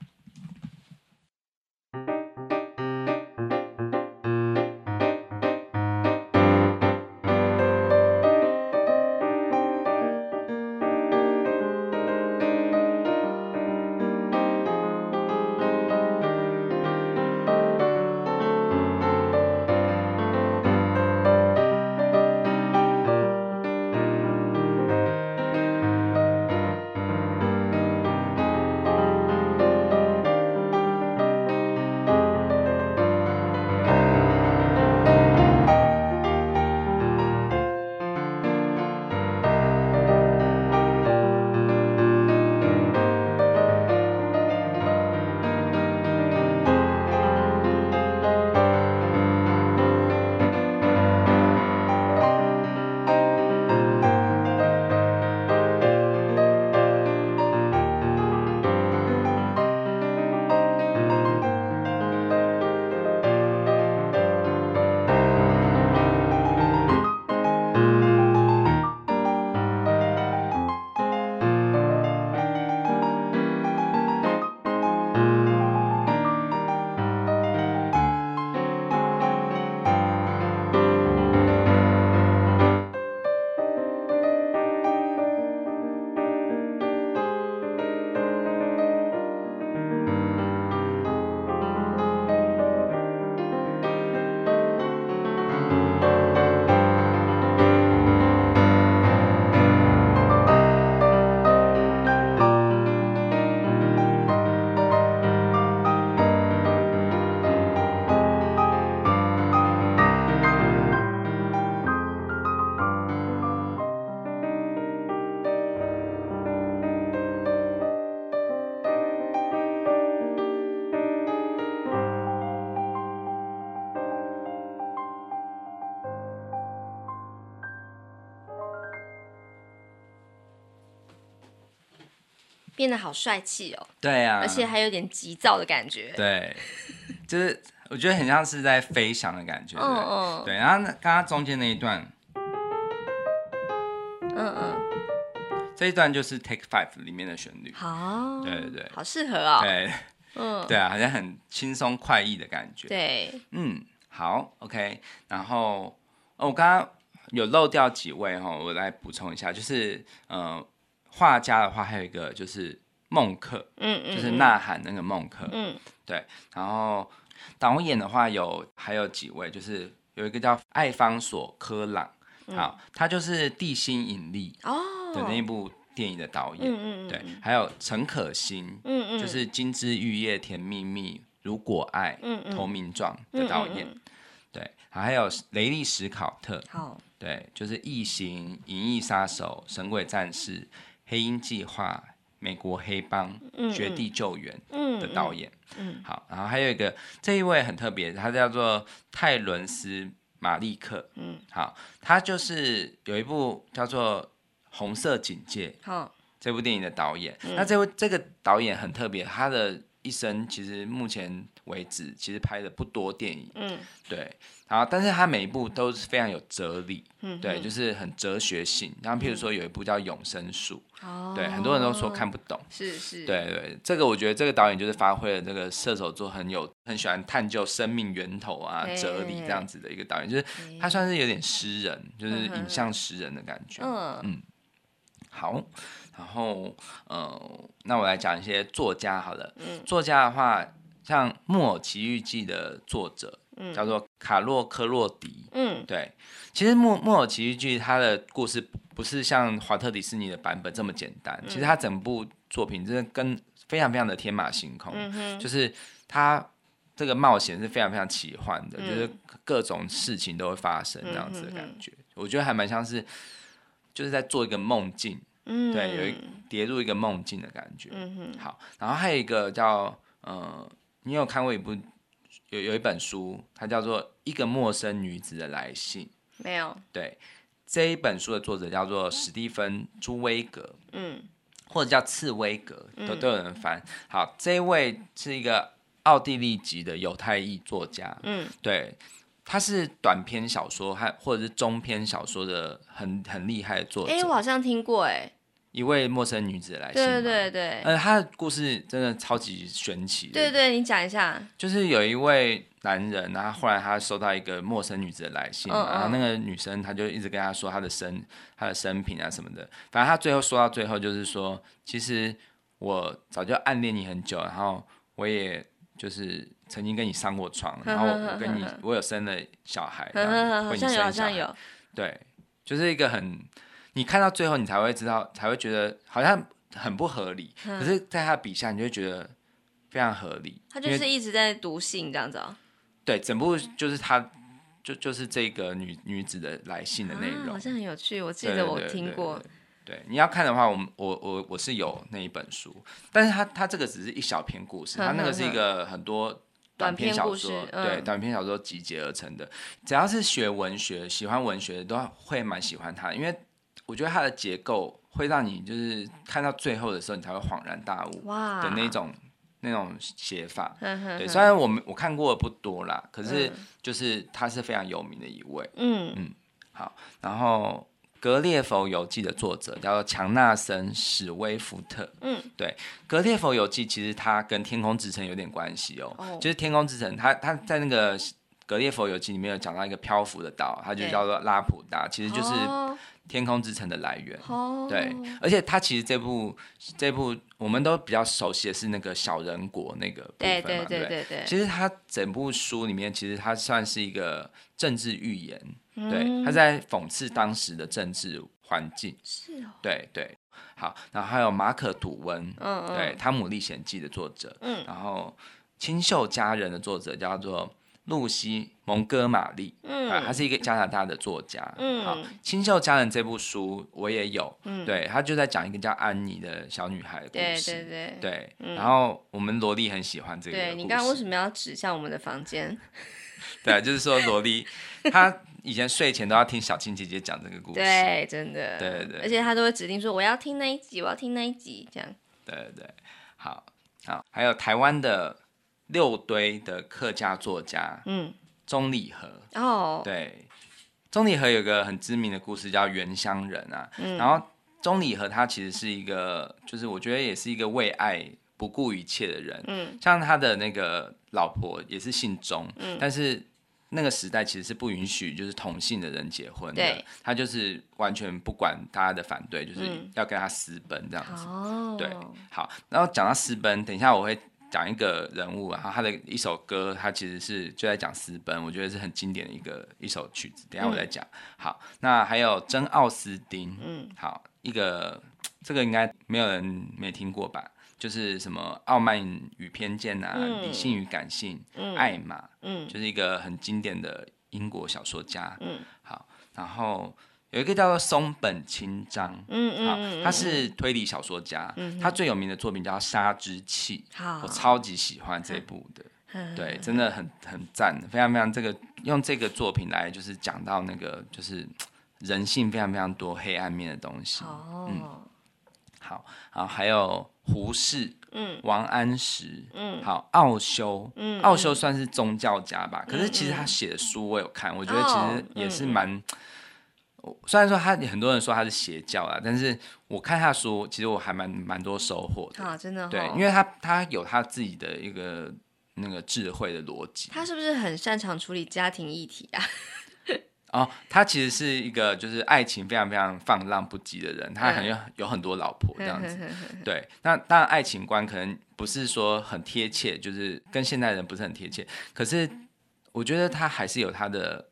变得好帅气哦。对啊，而且还有点急躁的感觉。对，就是我觉得很像是在飞翔的感觉。嗯嗯。对，然后刚刚中间那一段，嗯嗯，这一段就是 Take Five 里面的旋律。好，对对对，好适合哦。对，嗯，对啊，好像很轻松快意的感觉。对，嗯，好，OK，然后哦，我刚刚。有漏掉几位哈，我来补充一下，就是呃，画家的话还有一个就是孟克，嗯嗯，就是呐喊那个孟克，嗯，对，然后导演的话有还有几位，就是有一个叫艾方索科朗，好，他就是《地心引力》的那一部电影的导演，嗯嗯，对，还有陈可辛，嗯嗯，就是《金枝玉叶甜蜜蜜》《如果爱》嗯嗯，《投名状》的导演，对，还有雷利史考特，好。对，就是《异形》《银翼杀手》《神鬼战士》《黑鹰计划》《美国黑帮》嗯《绝地救援》的导演。好，然后还有一个这一位很特别，他叫做泰伦斯·马利克。嗯，好，他就是有一部叫做《红色警戒》好这部电影的导演。嗯、那这位这个导演很特别，他的一生其实目前为止其实拍的不多电影。嗯，对。然后，但是他每一部都是非常有哲理，嗯、对，就是很哲学性。然后，譬如说有一部叫《永生树》，哦、对，很多人都说看不懂，是是，对对，这个我觉得这个导演就是发挥了这个射手座很有很喜欢探究生命源头啊、嘿哲理这样子的一个导演，就是他算是有点诗人，就是影像诗人的感觉。嗯嗯，好，然后呃，那我来讲一些作家好了。嗯，作家的话，像《木偶奇遇记》的作者。叫做卡洛科洛迪。嗯，对，其实木《木木偶奇遇记》它的故事不是像华特迪士尼的版本这么简单。嗯、其实它整部作品真的跟非常非常的天马行空，嗯、就是它这个冒险是非常非常奇幻的，嗯、就是各种事情都会发生这样子的感觉。嗯、哼哼我觉得还蛮像是就是在做一个梦境，嗯、对，有一跌入一个梦境的感觉。嗯、哼好，然后还有一个叫呃，你有看过一部？有有一本书，它叫做《一个陌生女子的来信》。没有。对，这一本书的作者叫做史蒂芬·朱威格，嗯，或者叫茨威格，都都有人翻。嗯、好，这一位是一个奥地利籍的犹太裔作家，嗯，对，他是短篇小说和或者是中篇小说的很很厉害的作者。哎、欸，我好像听过、欸，哎。一位陌生女子来信，对对对，呃，她的故事真的超级玄奇的。对对，你讲一下。就是有一位男人，然后后来他收到一个陌生女子的来信，嗯嗯，然后那个女生她就一直跟他说她的生她的生平啊什么的，反正他最后说到最后就是说，其实我早就暗恋你很久，然后我也就是曾经跟你上过床，然后我跟你我有生了小孩，好像有好像有，对，就是一个很。你看到最后，你才会知道，才会觉得好像很不合理。嗯、可是，在他笔下，你就会觉得非常合理。他就是一直在读信这样子哦。对，整部就是他，就就是这个女女子的来信的内容，啊，好像很有趣。我记得我听过。对，你要看的话，我我我我是有那一本书，但是他他这个只是一小篇故事，他那个是一个很多短篇小说，嗯、对，短篇小说集结而成的。只要是学文学、喜欢文学的，都会蛮喜欢他，因为。我觉得它的结构会让你就是看到最后的时候，你才会恍然大悟哇的那种那种写法。呵呵呵对，虽然我们我看过的不多啦，可是就是他是非常有名的一位。嗯嗯，好。然后《格列佛游记》的作者叫做强纳森·史威夫特。嗯，对，《格列佛游记》其实它跟《天空之城》有点关系哦。哦就是《天空之城》它，它它在那个《格列佛游记》里面有讲到一个漂浮的岛，它就叫做拉普达，其实就是。哦天空之城的来源，oh. 对，而且他其实这部这部我们都比较熟悉的是那个小人国那个部分嘛，对对对对对。其实他整部书里面，其实他算是一个政治预言，嗯、对，他在讽刺当时的政治环境。是哦。对对，好，然后还有马可·吐温，嗯嗯，对，《汤姆历险记》的作者，嗯，然后《清秀佳人》的作者叫做。露西·蒙哥马利，嗯，啊他是一个加拿大的作家，嗯，好，《清秀佳人》这部书我也有，嗯，对，他就在讲一个叫安妮的小女孩的故事，对对对，对，然后我们萝莉很喜欢这个，对，你刚刚为什么要指向我们的房间？对，就是说萝莉，她以前睡前都要听小青姐姐讲这个故事，对，真的，对对。对，而且她都会指定说我要听那一集，我要听那一集，这样。对对对，好好，还有台湾的六堆的客家作家，嗯，钟理和哦，对，钟理和有个很知名的故事叫《原乡人》啊，嗯，然后钟理和他其实是一个，就是我觉得也是一个为爱不顾一切的人，嗯，像他的那个老婆也是姓钟，嗯，但是。那个时代其实是不允许就是同性的人结婚的，他就是完全不管大家的反对，就是要跟他私奔这样子。嗯、对，好，然后讲到私奔，等一下我会讲一个人物，然后他的一首歌，他其实是就在讲私奔，我觉得是很经典的一个一首曲子。等一下我再讲。嗯、好，那还有珍奥斯丁，嗯，好，一个这个应该没有人没听过吧？就是什么傲慢与偏见啊，嗯、理性与感性，嗯、爱嘛，嗯，就是一个很经典的英国小说家，嗯，好，然后有一个叫做松本清张，嗯好嗯，他是推理小说家，嗯，他最有名的作品叫《杀之气》，好，我超级喜欢这部的，嗯、对，真的很很赞，非常非常这个用这个作品来就是讲到那个就是人性非常非常多黑暗面的东西，哦、嗯。好，然后还有胡适，嗯，王安石，嗯，好，奥修，嗯，奥修算是宗教家吧，嗯、可是其实他写的书我有看，嗯、我觉得其实也是蛮，哦嗯、虽然说他很多人说他是邪教啊，但是我看他的书，其实我还蛮蛮多收获的，啊，真的、哦，对，因为他他有他自己的一个那个智慧的逻辑，他是不是很擅长处理家庭议题啊？哦，他其实是一个就是爱情非常非常放浪不羁的人，他很有有很多老婆这样子。对，那当然爱情观可能不是说很贴切，就是跟现代人不是很贴切。可是我觉得他还是有他的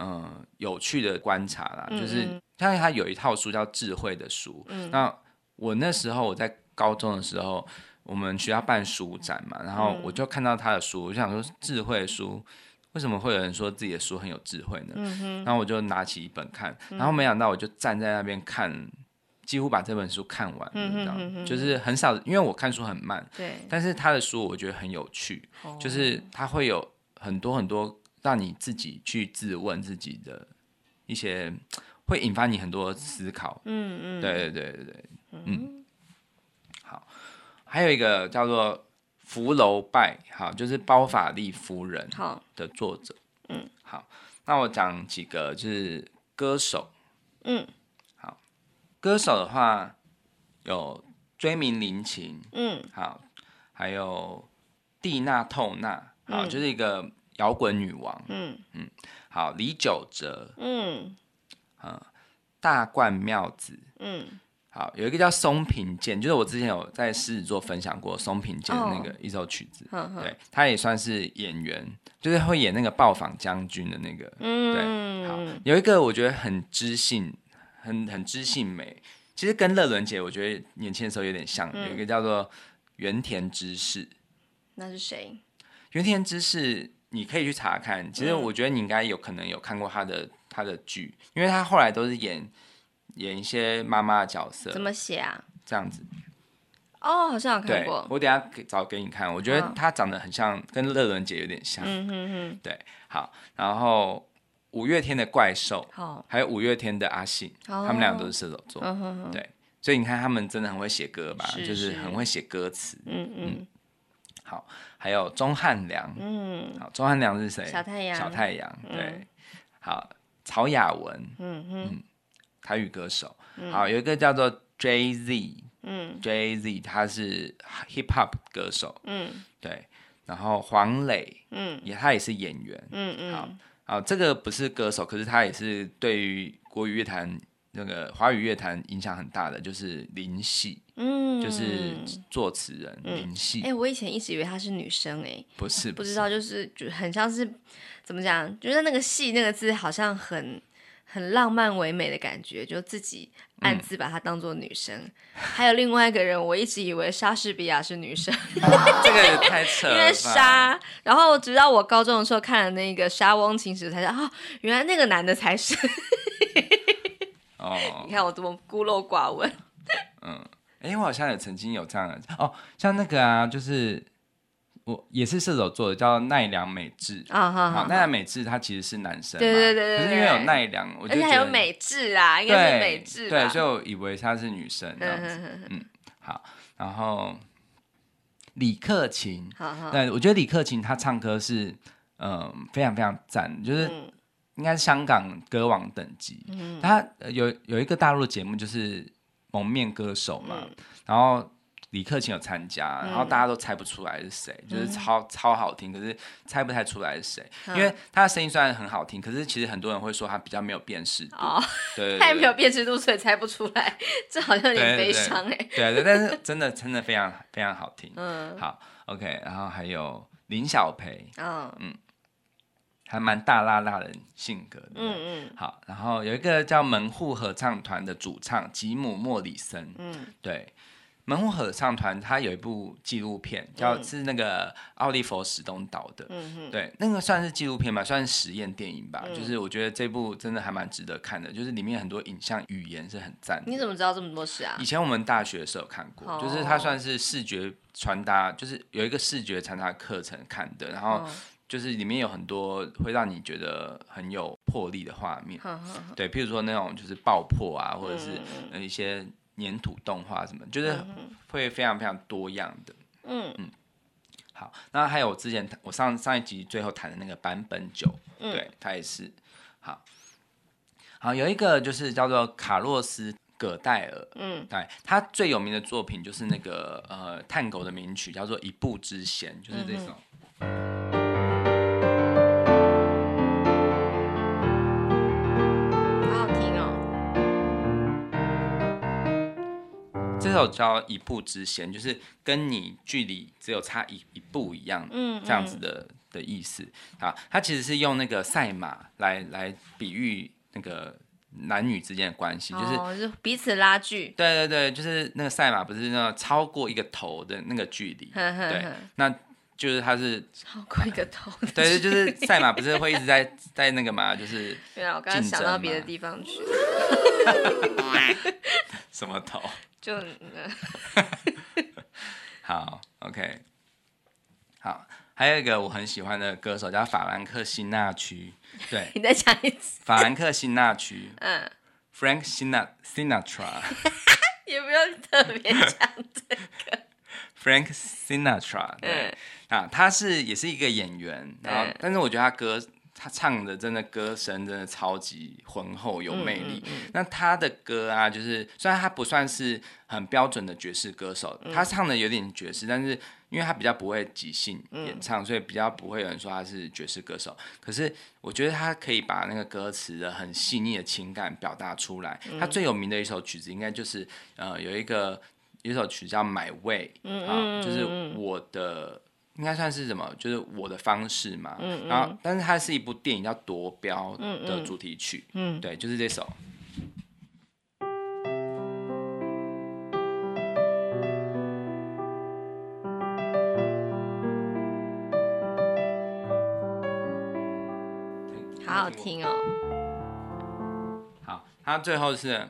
嗯、呃、有趣的观察啦，就是像他有一套书叫《智慧的书》。嗯那我那时候我在高中的时候，我们学校办书展嘛，然后我就看到他的书，我就想说智慧的书。为什么会有人说自己的书很有智慧呢？然后我就拿起一本看，然后没想到我就站在那边看，几乎把这本书看完，嗯哼嗯哼，就是很少，因为我看书很慢，对。但是他的书我觉得很有趣，哦、就是他会有很多很多让你自己去自问自己的一些，会引发你很多思考。嗯嗯。对对对对对。嗯。好，还有一个叫做。福楼拜，好，就是包法利夫人的作者。嗯，好，那我讲几个，就是歌手。嗯，好，歌手的话有追名林琴。嗯，好，还有蒂娜透娜，好，嗯、就是一个摇滚女王。嗯嗯，好，李玖哲。嗯，啊，大冠妙子。嗯。好，有一个叫松平健，就是我之前有在狮子座分享过松平健的那个一首曲子，哦、对，他也算是演员，就是会演那个暴坊将军的那个，嗯，对，好，有一个我觉得很知性，很很知性美，其实跟乐伦姐我觉得年轻的时候有点像，嗯、有一个叫做原田知世，那是谁？原田知世，你可以去查看，其实我觉得你应该有可能有看过他的他的剧，因为他后来都是演。演一些妈妈的角色，怎么写啊？这样子，哦，好像有看过。我等下找给你看，我觉得他长得很像，跟乐伦姐有点像。嗯哼哼。对，好，然后五月天的怪兽，好，还有五月天的阿信，他们俩都是射手座。嗯哼哼。对，所以你看他们真的很会写歌吧？就是很会写歌词。嗯嗯。好，还有钟汉良。嗯。好，钟汉良是谁？小太阳。小太阳。对。好，曹雅文。嗯嗯。台语歌手，嗯、好，有一个叫做 Jay Z，嗯，Jay Z 他是 Hip Hop 歌手，嗯，对，然后黄磊，嗯，也他也是演员，嗯嗯，好，好，这个不是歌手，可是他也是对于国语乐坛那个华语乐坛影响很大的，就是林夕，嗯，就是作词人、嗯、林夕，哎、欸，我以前一直以为她是女生、欸，哎，不是，不知道，就是就很像是怎么讲，觉得那个“戏”那个字好像很。很浪漫唯美的感觉，就自己暗自把她当做女生。嗯、还有另外一个人，我一直以为莎士比亚是女生，这个也太扯了。因为莎，然后直到我高中的时候看了那个《莎翁情史》，才知道哦，原来那个男的才是。哦，你看我多么孤陋寡闻。嗯，哎、欸，我好像也曾经有这样的哦，像那个啊，就是。我也是射手座的，叫奈良美智。啊，好，奈良美智他其实是男生，对对对对，可是因为有奈良，我就觉得还有美智啊，应该是美智，对，就以为他是女生这样子，嗯，好，然后李克勤，对，我觉得李克勤他唱歌是嗯、呃、非常非常赞，就是应该是香港歌王等级。嗯、他有有一个大陆的节目就是蒙面歌手嘛，嗯、然后。李克勤有参加，然后大家都猜不出来是谁，嗯、就是超超好听，可是猜不太出来是谁，嗯、因为他的声音虽然很好听，可是其实很多人会说他比较没有辨识度，哦、对，他也没有辨识度，所以猜不出来，这好像有点悲伤哎。对对，但是 真的真的非常非常好听。嗯，好，OK，然后还有林小培，哦、嗯，还蛮大辣辣的性格的，嗯嗯，好，然后有一个叫门户合唱团的主唱吉姆莫里森，嗯，对。门户合唱团，他有一部纪录片，叫、嗯、是那个奥利弗史东导的，嗯、哼对，那个算是纪录片吧，算是实验电影吧。嗯、就是我觉得这部真的还蛮值得看的，就是里面很多影像语言是很赞。你怎么知道这么多事啊？以前我们大学的时候看过，哦、就是它算是视觉传达，就是有一个视觉传达课程看的，然后就是里面有很多会让你觉得很有魄力的画面，对，譬如说那种就是爆破啊，或者是一些。粘土动画什么，就是会非常非常多样的。嗯嗯，好，那还有我之前我上上一集最后谈的那个版本九，嗯、对，他也是。好，好，有一个就是叫做卡洛斯葛戴尔，嗯，对，他最有名的作品就是那个呃探狗的名曲，叫做《一步之弦》，就是这首。嗯这首叫一步之嫌，就是跟你距离只有差一一步一样，嗯，这样子的、嗯、的意思啊。它其实是用那个赛马来来比喻那个男女之间的关系，哦、就是彼此拉锯。对对对，就是那个赛马不是那超过一个头的那个距离，呵呵呵对，那就是它是 超过一个头。对对，就是赛马不是会一直在在那个嘛，就是对啊，我刚刚想到别的地方去。什么头？就 好，OK，好，还有一个我很喜欢的歌手叫法兰克辛纳区，对，你再讲一次，法兰克辛纳区，嗯，Frank Sinatra，也不用特别讲这个，Frank Sinatra，对，嗯、啊，他是也是一个演员，然后，嗯、但是我觉得他歌。他唱的真的歌声真的超级浑厚有魅力。嗯嗯嗯、那他的歌啊，就是虽然他不算是很标准的爵士歌手，嗯、他唱的有点爵士，但是因为他比较不会即兴演唱，嗯、所以比较不会有人说他是爵士歌手。可是我觉得他可以把那个歌词的很细腻的情感表达出来。嗯、他最有名的一首曲子应该就是呃有一个有一首曲叫《My Way》，啊，就是我的。应该算是什么？就是我的方式嘛。嗯嗯、然后，但是它是一部电影叫《夺标》的主题曲。嗯，嗯对，就是这首。好好听哦。好，它最后是。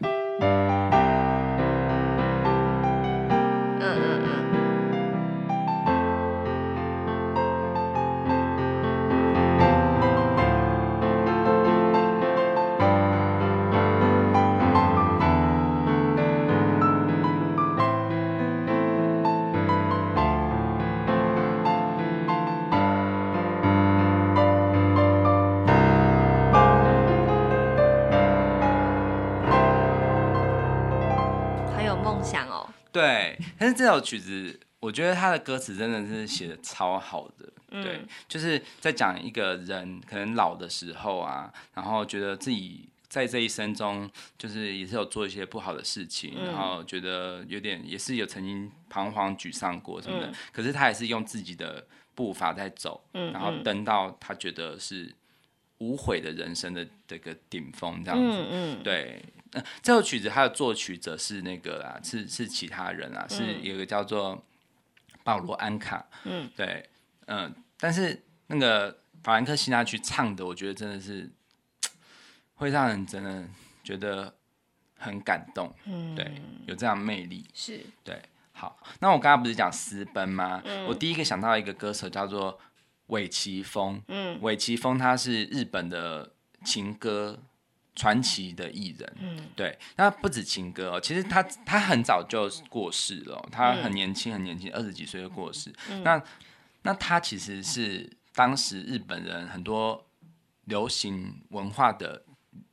这首曲子，我觉得他的歌词真的是写的超好的，嗯、对，就是在讲一个人可能老的时候啊，然后觉得自己在这一生中，就是也是有做一些不好的事情，嗯、然后觉得有点也是有曾经彷徨沮丧过什么的，嗯、可是他也是用自己的步伐在走，嗯、然后登到他觉得是无悔的人生的这个顶峰，这样子，嗯嗯、对。嗯，这首曲子它的作曲者是那个啦，是是其他人啊，嗯、是有一个叫做保罗安卡，嗯，对，嗯，但是那个法兰克辛纳去唱的，我觉得真的是会让人真的觉得很感动，嗯，对，有这样魅力，是对。好，那我刚刚不是讲私奔吗？嗯、我第一个想到一个歌手叫做尾崎峰，嗯，尾崎峰他是日本的情歌。传奇的艺人。嗯，对，那不止情歌哦，其实他他很早就过世了，他很年轻很年轻，二十几岁就过世。嗯、那那他其实是当时日本人很多流行文化的。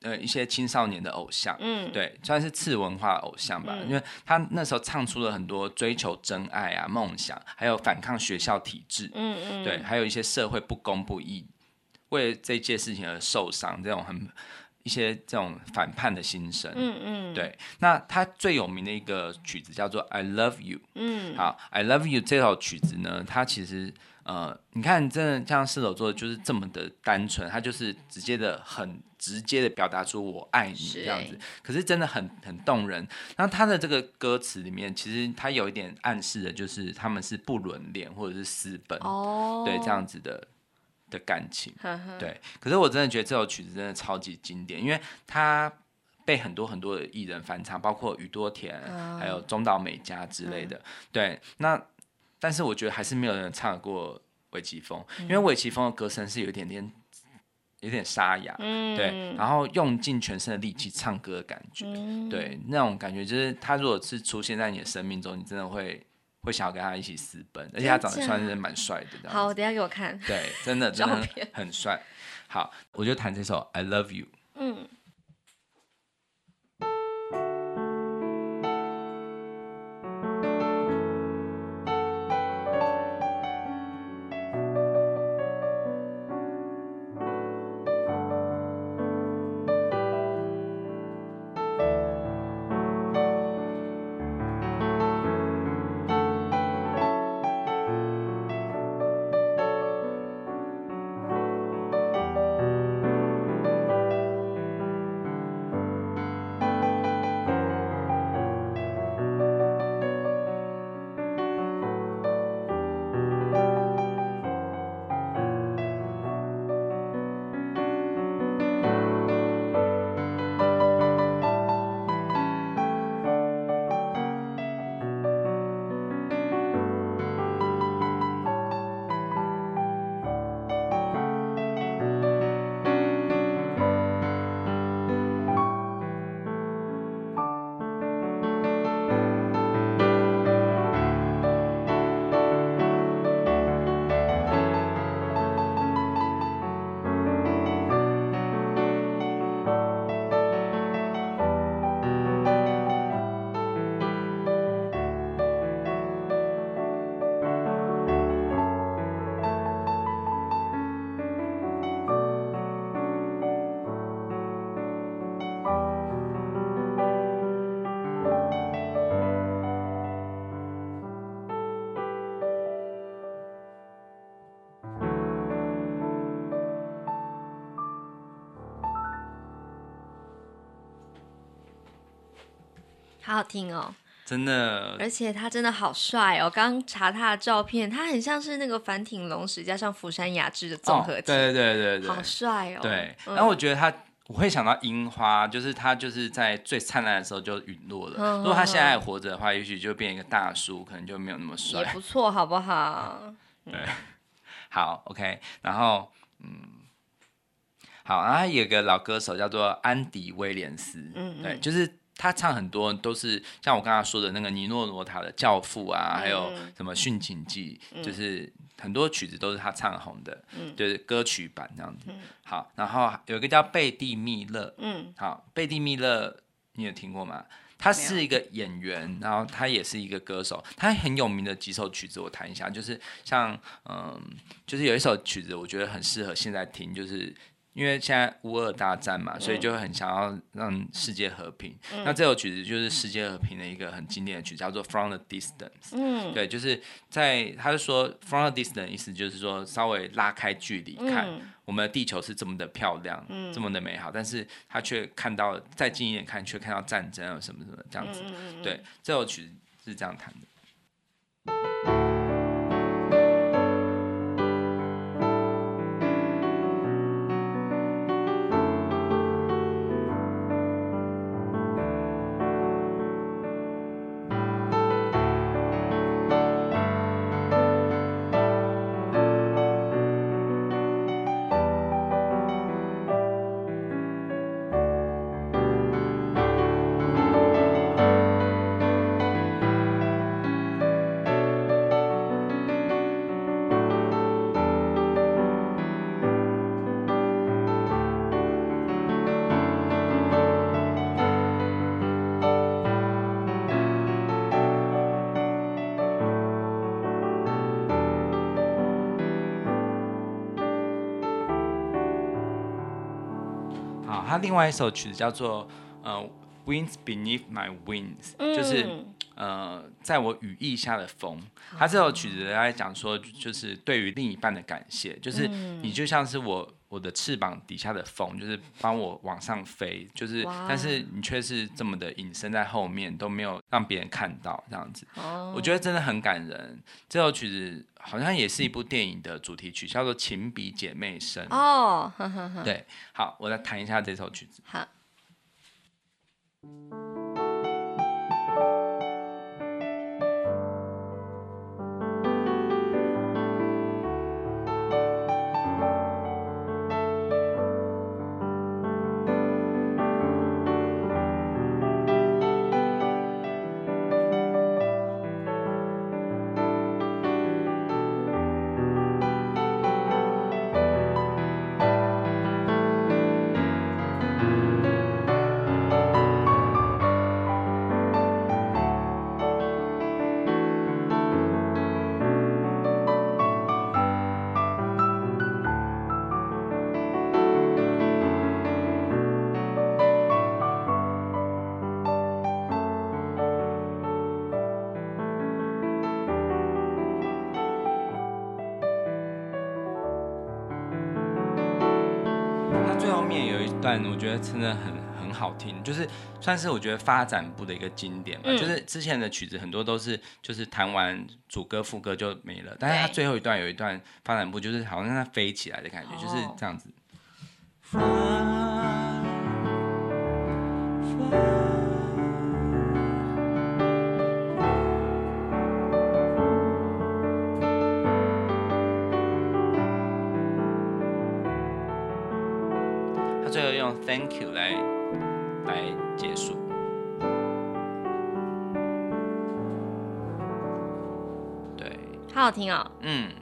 呃，一些青少年的偶像，嗯，对，算是次文化偶像吧，嗯、因为他那时候唱出了很多追求真爱啊、梦想，还有反抗学校体制，嗯嗯，对，还有一些社会不公不义，为这件事情而受伤，这种很一些这种反叛的心声，嗯嗯，对。那他最有名的一个曲子叫做《I Love You》，嗯，好，《I Love You》这首曲子呢，它其实。呃，你看，真的像射手座就是这么的单纯，他就是直接的、很直接的表达出“我爱你”这样子。是可是真的很很动人。那他的这个歌词里面，其实他有一点暗示的，就是他们是不伦恋或者是私奔，哦，对这样子的的感情。对，可是我真的觉得这首曲子真的超级经典，因为他被很多很多的艺人翻唱，包括宇多田，哦、还有中岛美嘉之类的。嗯、对，那。但是我觉得还是没有人唱过韦奇峰，因为韦奇峰的歌声是有一点点有点沙哑，嗯、对，然后用尽全身的力气唱歌的感觉，嗯、对，那种感觉就是他如果是出现在你的生命中，你真的会会想要跟他一起私奔，而且他长得算是蛮帅的。好，等下给我看。对，真的真的很帅。好，我就弹这首《I Love You》。嗯。好好听哦，真的，而且他真的好帅哦！刚查他的照片，他很像是那个反町隆史加上釜山雅治的综合体，对对对对对，好帅哦！对，然后我觉得他，我会想到樱花，就是他就是在最灿烂的时候就陨落了。如果他现在还活着的话，也许就变一个大叔，可能就没有那么帅。也不错，好不好？对，好，OK。然后，嗯，好，然后还有一个老歌手叫做安迪威廉斯，嗯，对，就是。他唱很多都是像我刚刚说的那个尼诺罗塔的教父啊，嗯、还有什么殉情记，嗯、就是很多曲子都是他唱红的，嗯、就是歌曲版这样子。嗯、好，然后有一个叫贝蒂密勒，嗯，好，贝蒂密勒你有听过吗？他是一个演员，然后他也是一个歌手，他很有名的几首曲子我弹一下，就是像嗯，就是有一首曲子我觉得很适合现在听，就是。因为现在乌俄大战嘛，所以就很想要让世界和平。嗯、那这首曲子就是世界和平的一个很经典的曲子，叫做《From the Distance》。嗯，对，就是在他就说《From the Distance》意思就是说稍微拉开距离看，嗯、我们的地球是这么的漂亮，嗯、这么的美好，但是他却看到再近一点看，却看到战争啊什么什么这样子。嗯、对，这首曲子是这样弹的。另外一首曲子叫做呃《Winds Beneath My Wings》，就是。嗯呃，在我羽翼下的风，他这首曲子来讲说，就是对于另一半的感谢，就是你就像是我我的翅膀底下的风，就是帮我往上飞，就是但是你却是这么的隐身在后面，都没有让别人看到这样子。我觉得真的很感人。这首曲子好像也是一部电影的主题曲，叫做《情比姐妹深》哦。对，好，我来弹一下这首曲子。好。但我觉得真的很很好听，就是算是我觉得发展部的一个经典吧。嗯、就是之前的曲子很多都是就是弹完主歌副歌就没了，但是它最后一段有一段发展部，就是好像它飞起来的感觉，哦、就是这样子。最好好听哦。嗯，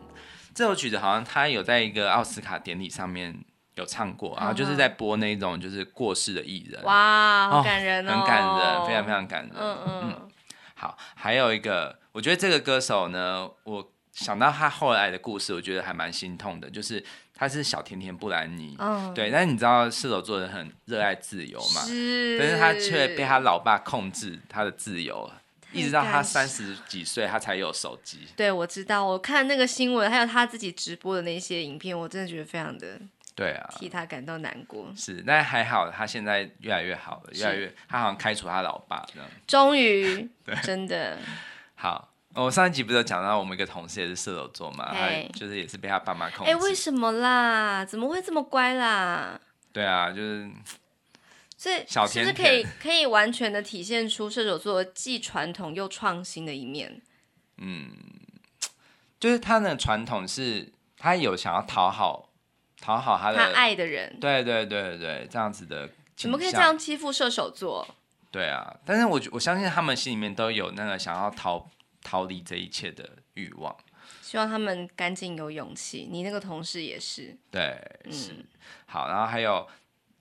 这首曲子好像他有在一个奥斯卡典礼上面有唱过，然后就是在播那种就是过世的艺人。哇，好感人哦，很感人，非常非常感人。嗯嗯，嗯。好，还有一个，我觉得这个歌手呢，我想到他后来的故事，我觉得还蛮心痛的，就是。他是小甜甜布兰妮，嗯、对，但是你知道射手座人很热爱自由嘛？是，但是他却被他老爸控制他的自由，一直到他三十几岁，他才有手机。对，我知道，我看那个新闻，还有他自己直播的那些影片，我真的觉得非常的，对啊，替他感到难过。是，但还好，他现在越来越好了，越来越，他好像开除他老爸这样。终于，对，真的 好。我上一集不是有讲到我们一个同事也是射手座嘛，他就是也是被他爸妈控制。哎，为什么啦？怎么会这么乖啦？对啊，就是，所以小甜甜是不是可以可以完全的体现出射手座既传统又创新的一面？嗯，就是他的传统是，他有想要讨好讨好他的他爱的人，对对对对，这样子的。怎么可以这样欺负射手座？对啊，但是我我相信他们心里面都有那个想要逃。逃离这一切的欲望，希望他们赶紧有勇气。你那个同事也是，对，嗯、是好。然后还有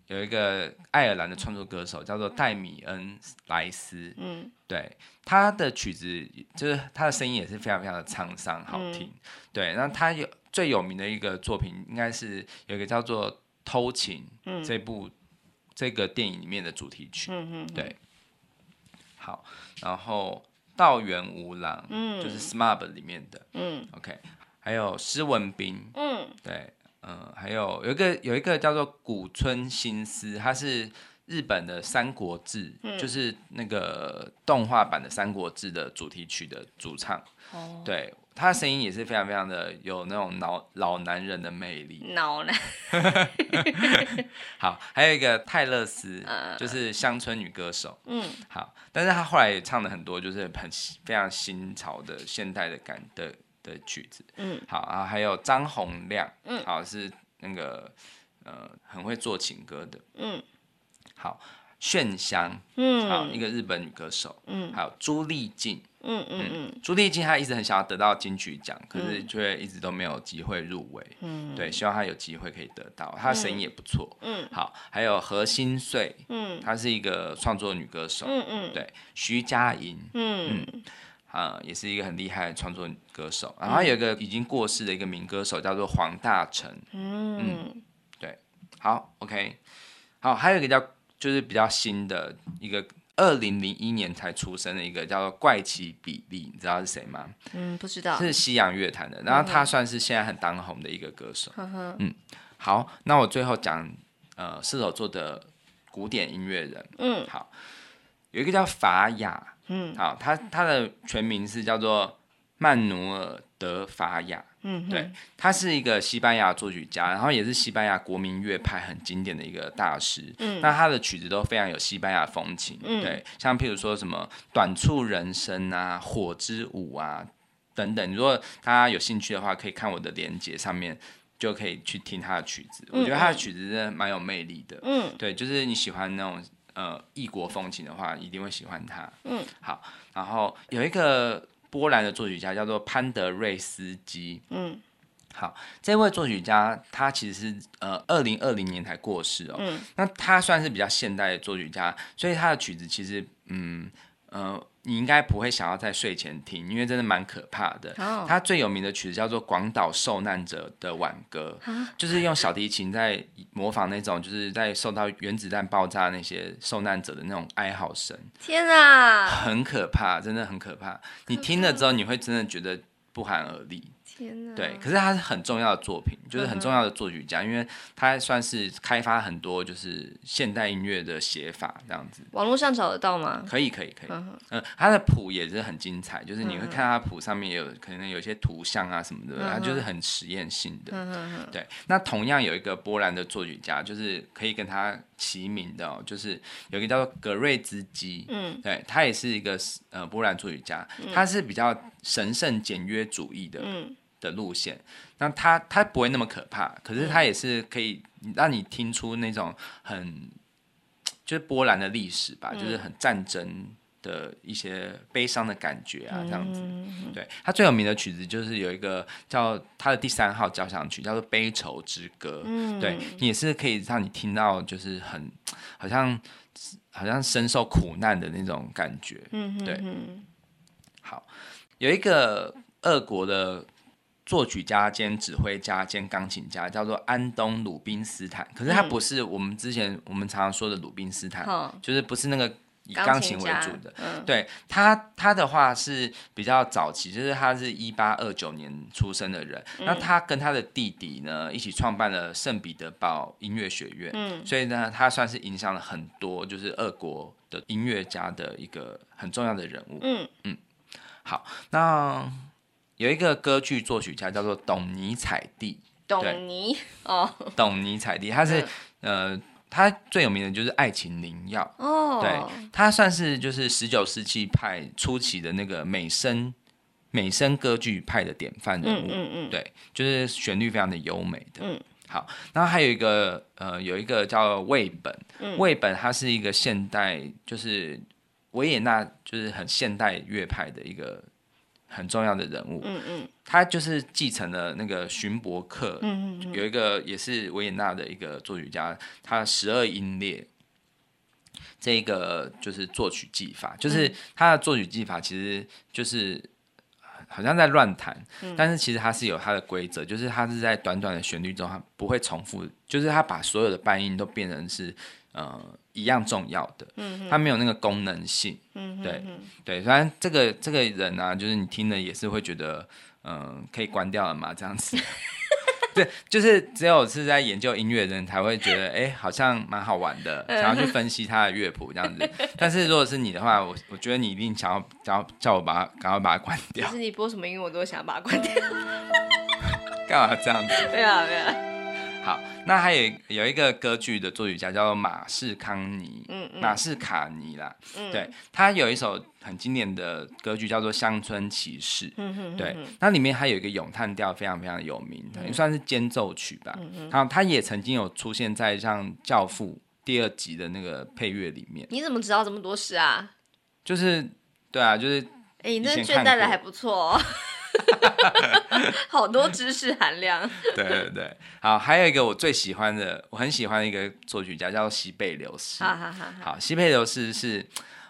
有一个爱尔兰的创作歌手叫做戴米恩莱斯，嗯，对，他的曲子就是他的声音也是非常非常的沧桑好听。嗯、对，那他有最有名的一个作品，应该是有一个叫做《偷情》嗯、这部这个电影里面的主题曲，嗯哼哼，对，好，然后。道元无郎，嗯，就是 SMAP 里面的，嗯，OK，还有施文斌，嗯，对，嗯、呃，还有有一个有一个叫做古村新司，他是日本的《三国志》，嗯，就是那个动画版的《三国志》的主题曲的主唱，哦，对。他的声音也是非常非常的有那种老老男人的魅力。老男。好，还有一个泰勒斯，呃、就是乡村女歌手。嗯。好，但是他后来也唱了很多就是很非常新潮的现代的感的的曲子。嗯。好啊，还有张洪亮。嗯。好，是那个呃很会做情歌的。嗯。好，炫香。嗯。好，一个日本女歌手。嗯。还有朱丽静。嗯嗯嗯，朱丽静她一直很想要得到金曲奖，可是却一直都没有机会入围。嗯，对，希望她有机会可以得到。她的声音也不错。嗯，好，还有何心碎，嗯，她是一个创作女歌手。嗯嗯，对，徐佳莹，嗯嗯，啊，也是一个很厉害的创作歌手。然后有一个已经过世的一个名歌手叫做黄大成。嗯嗯，对，好，OK。好，还有一个叫就是比较新的一个。二零零一年才出生的一个叫做怪奇比利，你知道是谁吗？嗯，不知道。是西洋乐坛的，然后他算是现在很当红的一个歌手。嗯，嗯，好，那我最后讲呃射手座的古典音乐人。嗯，好，有一个叫法雅。嗯，好，他他的全名是叫做曼努尔德法亚。嗯，对，他是一个西班牙作曲家，然后也是西班牙国民乐派很经典的一个大师。嗯，那他的曲子都非常有西班牙风情。嗯，对，像譬如说什么短促人生啊、火之舞啊等等。如果大家有兴趣的话，可以看我的连接上面，就可以去听他的曲子。嗯，我觉得他的曲子真的蛮有魅力的。嗯，对，就是你喜欢那种呃异国风情的话，一定会喜欢他。嗯，好，然后有一个。波兰的作曲家叫做潘德瑞斯基。嗯，好，这位作曲家他其实是呃二零二零年才过世哦。嗯，那他算是比较现代的作曲家，所以他的曲子其实嗯呃。你应该不会想要在睡前听，因为真的蛮可怕的。Oh. 他最有名的曲子叫做《广岛受难者的挽歌》，Huh? 就是用小提琴在模仿那种就是在受到原子弹爆炸那些受难者的那种哀嚎声。天啊，很可怕，真的很可怕。你听了之后，你会真的觉得不寒而栗。对，可是他是很重要的作品，就是很重要的作曲家，嗯、因为他算是开发很多就是现代音乐的写法这样子。网络上找得到吗？可以，可以，可以。嗯、呃，他的谱也是很精彩，就是你会看他谱上面也有可能有些图像啊什么的，他、就是很实验性的。对，那同样有一个波兰的作曲家，就是可以跟他齐名的、哦，就是有一个叫做格瑞兹基。嗯，对，他也是一个呃波兰作曲家，他是比较神圣简约主义的。嗯。的路线，那他他不会那么可怕，可是他也是可以让你听出那种很就是波兰的历史吧，嗯、就是很战争的一些悲伤的感觉啊，这样子。嗯、对，他最有名的曲子就是有一个叫他的第三号交响曲，叫做《悲愁之歌》。嗯，对，也是可以让你听到就是很好像好像深受苦难的那种感觉。嗯，对。好，有一个俄国的。作曲家兼指挥家兼钢琴家叫做安东鲁宾斯坦，可是他不是我们之前我们常常说的鲁宾斯坦，嗯、就是不是那个以钢琴为主的。嗯、对他，他的话是比较早期，就是他是一八二九年出生的人。嗯、那他跟他的弟弟呢一起创办了圣彼得堡音乐学院，嗯、所以呢，他算是影响了很多就是俄国的音乐家的一个很重要的人物。嗯嗯，好，那。有一个歌剧作曲家叫做董尼采蒂，董尼哦，董尼采蒂，他是、嗯、呃，他最有名的就是《爱情灵药》哦，对，他算是就是十九世纪派初期的那个美声美声歌剧派的典范人物，嗯嗯，嗯。对，就是旋律非常的优美的，嗯，好，然后还有一个呃，有一个叫魏本，嗯、魏本他是一个现代就是维也纳就是很现代乐派的一个。很重要的人物，嗯嗯，他就是继承了那个荀伯克，嗯嗯，有一个也是维也纳的一个作曲家，他十二音列，这个就是作曲技法，就是他的作曲技法其实就是好像在乱弹，但是其实他是有他的规则，就是他是在短短的旋律中，他不会重复，就是他把所有的半音都变成是呃。一样重要的，嗯哼，他没有那个功能性，嗯对对，虽然这个这个人啊，就是你听了也是会觉得，嗯、呃，可以关掉了嘛，这样子，对，就是只有是在研究音乐的人才会觉得，哎、欸，好像蛮好玩的，想要去分析他的乐谱这样子。但是如果是你的话，我我觉得你一定想要想要叫我把它赶快把它关掉。就是你播什么音乐，我都想要把它关掉。干嘛这样子？对啊，对啊。好，那还有有一个歌剧的作曲家叫做马士康尼，嗯嗯、马士卡尼啦，嗯、对，他有一首很经典的歌剧叫做《乡村骑士》，嗯哼对，那里面还有一个咏叹调非常非常有名，也、嗯、算是间奏曲吧，嗯嗯、然后他也曾经有出现在像《教父》第二集的那个配乐里面。你怎么知道这么多事啊？就是，对啊，就是，哎、欸，你那卷带的还不错哦。好多知识含量。对对对，好，还有一个我最喜欢的，我很喜欢的一个作曲家叫西贝流士。好好好，好，西贝流士是，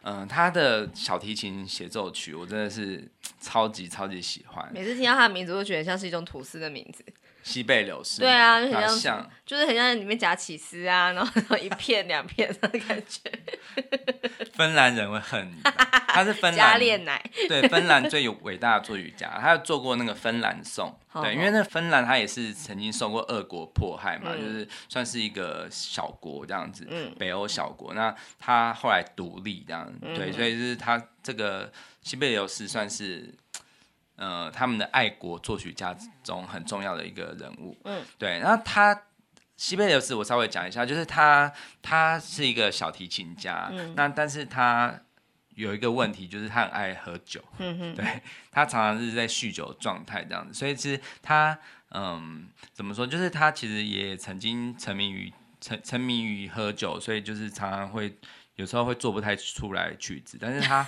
嗯、呃，他的小提琴协奏曲，我真的是超级超级喜欢。每次听到他的名字，都觉得像是一种吐司的名字。西贝流士，对啊，就很像，像就是很像里面夹起司啊，然后，一片两片的感觉。芬兰人会很，他是芬兰 加炼奶，对，芬兰最有伟大的作曲家，他有做过那个芬兰颂，对，因为那芬兰他也是曾经受过俄国迫害嘛，嗯、就是算是一个小国这样子，嗯、北欧小国。那他后来独立这样，对，嗯、所以就是他这个西贝柳斯算是。呃，他们的爱国作曲家中很重要的一个人物。嗯，对。然后他西贝流斯，我稍微讲一下，就是他他是一个小提琴家。嗯。那但是他有一个问题，就是他很爱喝酒。嗯哼。对，他常常是在酗酒状态这样子，所以其实他嗯，怎么说？就是他其实也曾经沉迷于沉沉迷于喝酒，所以就是常常会有时候会做不太出来曲子，但是他。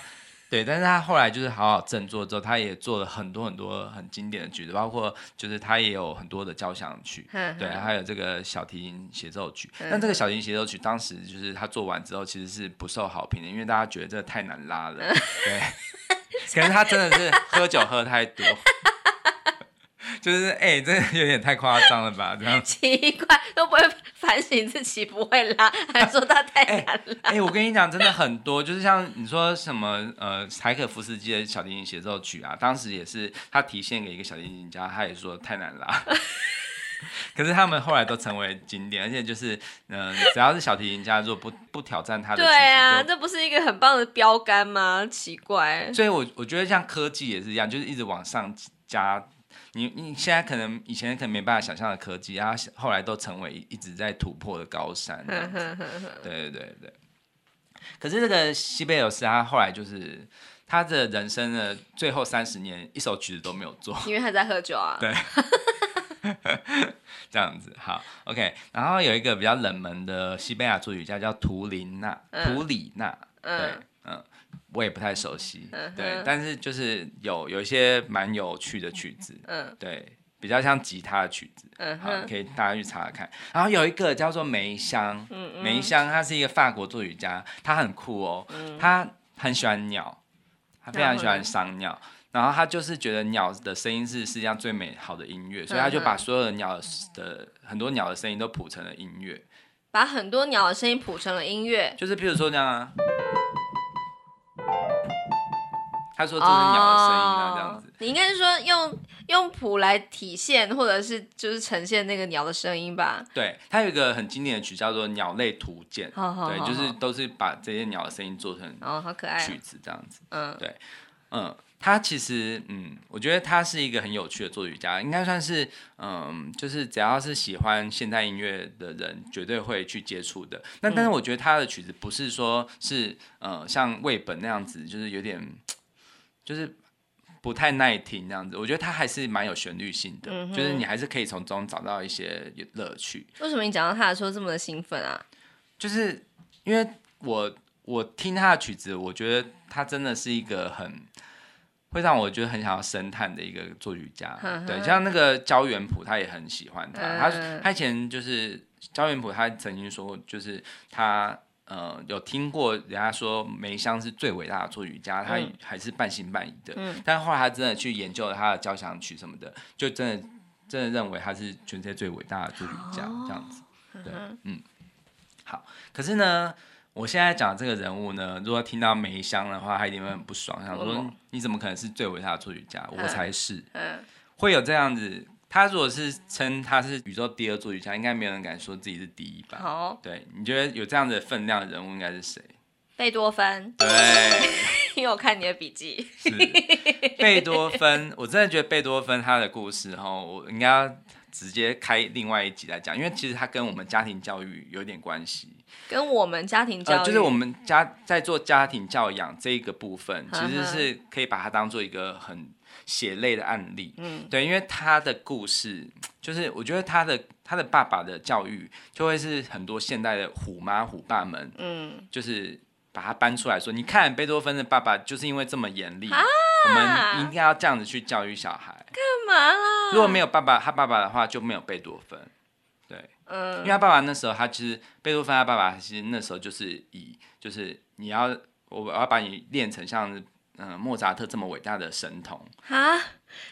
对，但是他后来就是好好振作之后，他也做了很多很多很经典的曲子，包括就是他也有很多的交响曲，对，还有这个小提琴协奏曲。但这个小提琴协奏曲当时就是他做完之后，其实是不受好评的，因为大家觉得这个太难拉了。对，可能他真的是喝酒喝太多。就是哎、欸，这有点太夸张了吧？这样 奇怪，都不会反省自己不会拉，还说他太难了。哎、欸欸，我跟你讲，真的很多，就是像你说什么呃，柴可夫斯基的小提琴协奏曲啊，当时也是他提献给一个小提琴家，他也说太难拉。可是他们后来都成为经典，而且就是嗯、呃，只要是小提琴家，如果不不挑战他的，对啊，这不是一个很棒的标杆吗？奇怪。所以我我觉得像科技也是一样，就是一直往上加。你你现在可能以前可能没办法想象的科技，然后后来都成为一直在突破的高山。对对对对。可是这个西贝尔斯他后来就是他的人生的最后三十年，一首曲子都没有做，因为他在喝酒啊。对。这样子好，OK。然后有一个比较冷门的西班牙作曲家叫图林娜，图里娜，对，嗯。我也不太熟悉，嗯、对，但是就是有有一些蛮有趣的曲子，嗯，对，比较像吉他的曲子，嗯，好，可以大家去查查看。然后有一个叫做梅香，梅香他是一个法国作曲家，他很酷哦，嗯、他很喜欢鸟，他非常喜欢赏鸟，嗯、然后他就是觉得鸟的声音是世界上最美好的音乐，所以他就把所有的鸟的很多鸟的声音都谱成了音乐，把很多鸟的声音谱成了音乐，就是譬如说这样啊。他说：“这是鸟的声音啊，这样子。”你应该是说用用谱来体现，或者是就是呈现那个鸟的声音吧？对，它有一个很经典的曲叫做《鸟类图鉴》，对，就是都是把这些鸟的声音做成哦，好可爱曲子这样子。嗯，对，嗯，他其实嗯，我觉得他是一个很有趣的作曲家，应该算是嗯，就是只要是喜欢现代音乐的人，绝对会去接触的。那但是我觉得他的曲子不是说是呃像魏本那样子，就是有点。就是不太耐听这样子，我觉得它还是蛮有旋律性的，嗯、就是你还是可以从中找到一些乐趣。为什么你讲到他的时候这么的兴奋啊？就是因为我我听他的曲子，我觉得他真的是一个很会让我觉得很想要深探的一个作曲家。对，像那个焦元溥，他也很喜欢他。嗯、他他以前就是焦元溥，他曾经说过，就是他。呃，有听过人家说梅香是最伟大的作曲家，他还是半信半疑的。嗯，但后来他真的去研究了他的交响曲什么的，就真的真的认为他是全世界最伟大的作曲家，哦、这样子。对，嗯，好。可是呢，我现在讲这个人物呢，如果听到梅香的话，他一定会很不爽，想说你怎么可能是最伟大的作曲家？我才是。嗯，会有这样子。他如果是称他是宇宙第二作曲家，应该没有人敢说自己是第一吧？好，对，你觉得有这样的分量的人物应该是谁？贝多芬。对，因为我看你的笔记。是贝多芬，我真的觉得贝多芬他的故事哈，我应该要直接开另外一集来讲，因为其实他跟我们家庭教育有点关系。跟我们家庭教育，呃、就是我们家在做家庭教养这一个部分，其实是可以把它当做一个很。血泪的案例，嗯，对，因为他的故事，就是我觉得他的他的爸爸的教育，就会是很多现代的虎妈虎爸们，嗯，就是把他搬出来说，你看贝多芬的爸爸就是因为这么严厉，啊、我们应该要这样子去教育小孩，干嘛啦？如果没有爸爸，他爸爸的话就没有贝多芬，对，嗯，因为他爸爸那时候，他其实贝多芬他爸爸其实那时候就是以，就是你要我我要把你练成像。嗯，莫扎特这么伟大的神童，啊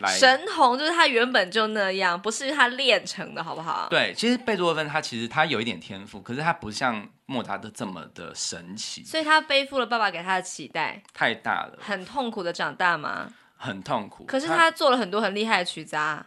神童就是他原本就那样，不是他练成的，好不好？对，其实贝多芬他其实他有一点天赋，可是他不像莫扎特这么的神奇，所以他背负了爸爸给他的期待，太大了，很痛苦的长大吗？很痛苦。可是他做了很多很厉害的曲子啊。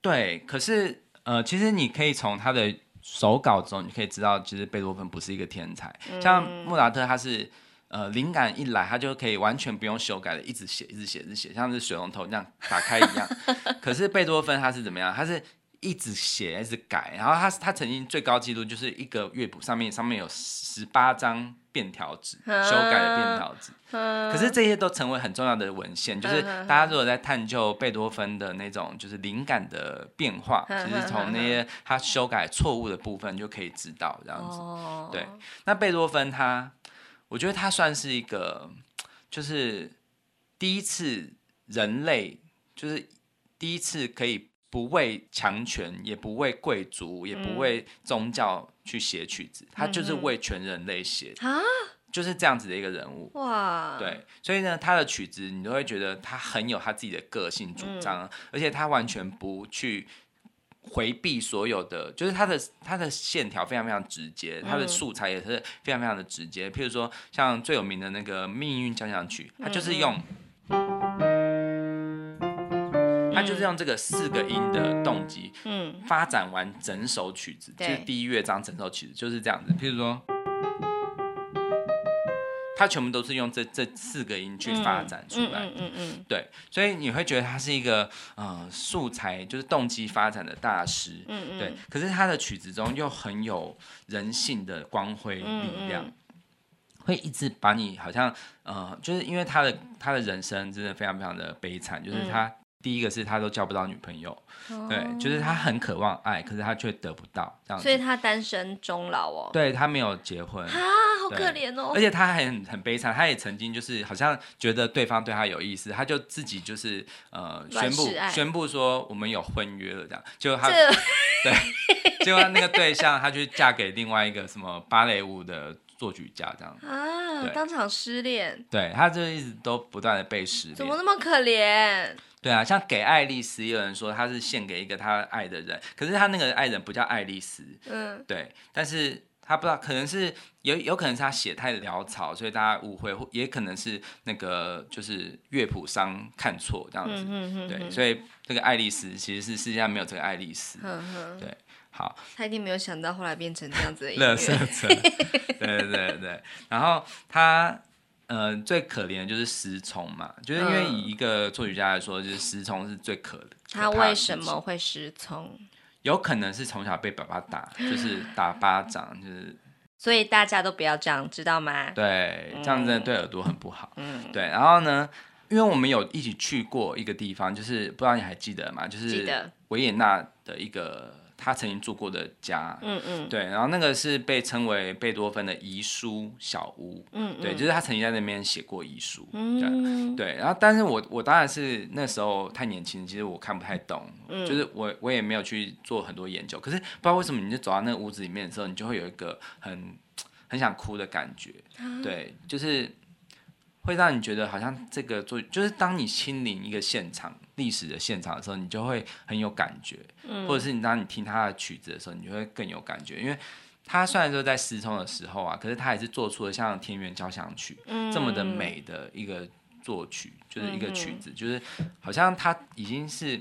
对，可是呃，其实你可以从他的手稿中，你可以知道，其实贝多芬不是一个天才，嗯、像莫扎特他是。呃，灵感一来，他就可以完全不用修改的，一直写，一直写，一直写，像是水龙头这样打开一样。可是贝多芬他是怎么样？他是一直写，一直改。然后他他曾经最高纪录就是一个乐谱上面上面有十八张便条纸，修改的便条纸。可是这些都成为很重要的文献，就是大家如果在探究贝多芬的那种就是灵感的变化，其实从那些他修改错误的部分就可以知道这样子。对，那贝多芬他。我觉得他算是一个，就是第一次人类，就是第一次可以不为强权，也不为贵族，也不为宗教去写曲子，嗯、他就是为全人类写，啊、就是这样子的一个人物。哇，对，所以呢，他的曲子你都会觉得他很有他自己的个性主张，嗯、而且他完全不去。回避所有的，就是他的他的线条非常非常直接，他的素材也是非常非常的直接。譬如说，像最有名的那个《命运交响曲》，他就是用，它就是用这个四个音的动机，嗯，发展完整首曲子，就是第一乐章整首曲子就是这样子。譬如说。他全部都是用这这四个音去发展出来。的，嗯嗯，嗯，嗯。对，所以你会觉得他是一个呃素材就是动机发展的大师，嗯嗯，对，可是他的曲子中又很有人性的光辉力量，会一直把你好像呃，就是因为他的他的人生真的非常非常的悲惨，就是他。第一个是他都交不到女朋友，哦、对，就是他很渴望爱，可是他却得不到这样子，所以他单身终老哦。对，他没有结婚。啊，好可怜哦。而且他还很很悲惨，他也曾经就是好像觉得对方对他有意思，他就自己就是呃宣布宣布说我们有婚约了这样，就他这 对，结果那个对象他就嫁给另外一个什么芭蕾舞的作曲家这样。啊，对。当场失恋，对，他就一直都不断的被失恋，怎么那么可怜？对啊，像给爱丽丝，有人说他是献给一个他爱的人，可是他那个爱人不叫爱丽丝，嗯，对，但是他不知道，可能是有有可能是他写太潦草，所以大家误会，也可能是那个就是乐谱商看错这样子，嗯对，所以这个爱丽丝其实是世界上没有这个爱丽丝，对，好，他一定没有想到后来变成这样子的 音乐，对对对对，然后他。呃，最可怜的就是失聪嘛，就是因为以一个作曲家来说，就是失聪是最可的。他为什么会失聪？有可能是从小被爸爸打，就是打巴掌，就是。所以大家都不要这样，知道吗？对，这样真的对耳朵很不好。嗯，对。然后呢，因为我们有一起去过一个地方，就是不知道你还记得吗？就是维也纳的一个。他曾经住过的家，嗯嗯，对，然后那个是被称为贝多芬的遗书小屋，嗯，对，就是他曾经在那边写过遗书，嗯，对，然后但是我我当然是那时候太年轻，其实我看不太懂，嗯，就是我我也没有去做很多研究，可是不知道为什么你就走到那个屋子里面的时候，你就会有一个很很想哭的感觉，对，就是。会让你觉得好像这个做，就是当你亲临一个现场历史的现场的时候，你就会很有感觉，嗯、或者是你当你听他的曲子的时候，你就会更有感觉，因为他虽然说在失聪的时候啊，可是他也是做出了像《田园交响曲》这么的美的一个作曲，嗯、就是一个曲子，嗯、就是好像他已经是，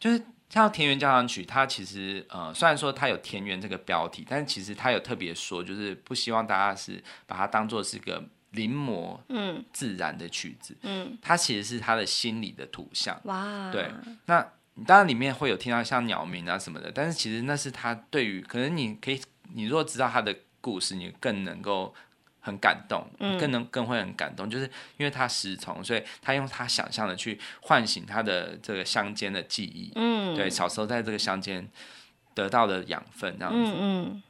就是像《田园交响曲》，它其实呃虽然说它有田园这个标题，但是其实他有特别说，就是不希望大家是把它当做是一个。临摹，嗯，自然的曲子，嗯，它其实是他的心理的图像，哇，对，那当然里面会有听到像鸟鸣啊什么的，但是其实那是他对于，可能你可以，你如果知道他的故事，你更能够很感动，嗯，更能更会很感动，就是因为他失聪，所以他用他想象的去唤醒他的这个乡间的记忆，嗯，对，小时候在这个乡间得到的养分，这样子，嗯，嗯，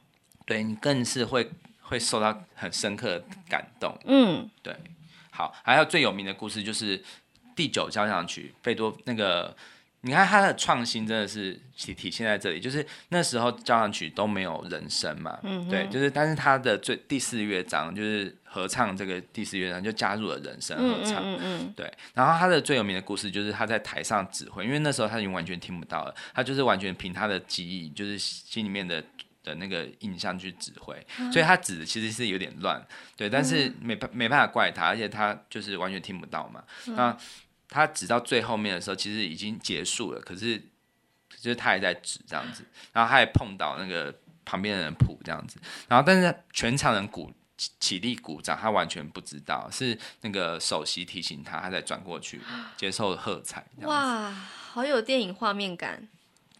对你更是会。会受到很深刻的感动。嗯，对。好，还有最有名的故事就是第九交响曲，贝多那个你看他的创新真的是体体现在这里，就是那时候交响曲都没有人声嘛，嗯、对，就是但是他的最第四乐章就是合唱这个第四乐章就加入了人声合唱，嗯嗯嗯。对，然后他的最有名的故事就是他在台上指挥，因为那时候他已经完全听不到了，他就是完全凭他的记忆，就是心里面的的那个印象去指挥，嗯、所以他指的其实是有点乱，对，但是没办没办法怪他，而且他就是完全听不到嘛，嗯、那。他指到最后面的时候，其实已经结束了，可是就是他还在指这样子，然后他还碰到那个旁边的人谱这样子，然后但是全场人鼓起立鼓掌，他完全不知道，是那个首席提醒他，他才转过去接受喝彩。哇，好有电影画面感。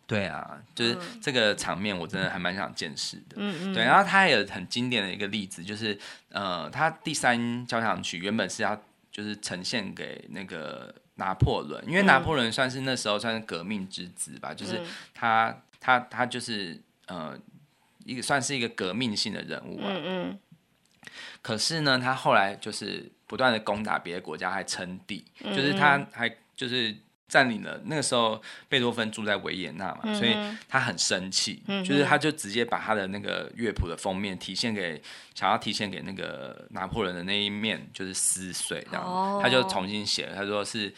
对啊，就是这个场面，我真的还蛮想见识的。嗯嗯。对，然后他也有很经典的一个例子，就是呃，他第三交响曲原本是要。就是呈现给那个拿破仑，因为拿破仑算是那时候算是革命之子吧，嗯、就是他他他就是呃一个算是一个革命性的人物啊。嗯嗯。可是呢，他后来就是不断的攻打别的国家，还称帝，就是他还就是。占领了那个时候，贝多芬住在维也纳嘛，嗯、所以他很生气，嗯、就是他就直接把他的那个乐谱的封面体现给想要体现给那个拿破仑的那一面，就是撕碎这样，哦、他就重新写了，他说是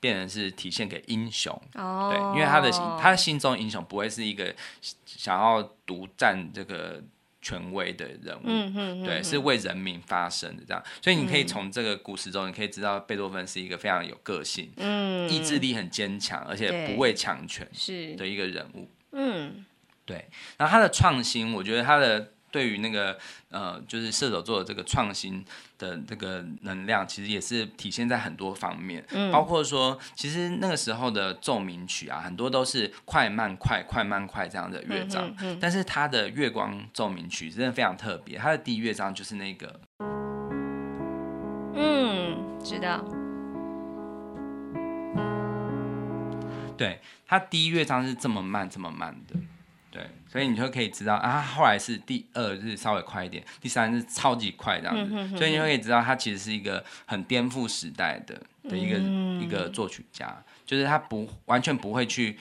变成是体现给英雄，哦、对，因为他的他心中英雄不会是一个想要独占这个。权威的人物，对，是为人民发声的这样，所以你可以从这个故事中，你可以知道贝多芬是一个非常有个性，嗯，意志力很坚强，而且不畏强权，是的一个人物，嗯，对。然后他的创新，我觉得他的。对于那个呃，就是射手座的这个创新的这个能量，其实也是体现在很多方面，嗯，包括说，其实那个时候的奏鸣曲啊，很多都是快慢快快慢快这样的乐章，嗯嗯、但是他的月光奏鸣曲真的非常特别，他的第一乐章就是那个，嗯，知道，对，他第一乐章是这么慢这么慢的。对，所以你就可以知道啊，后来是第二日稍微快一点，第三日超级快这样子，嗯、哼哼，所以你就可以知道他其实是一个很颠覆时代的的一个、嗯、一个作曲家，就是他不完全不会去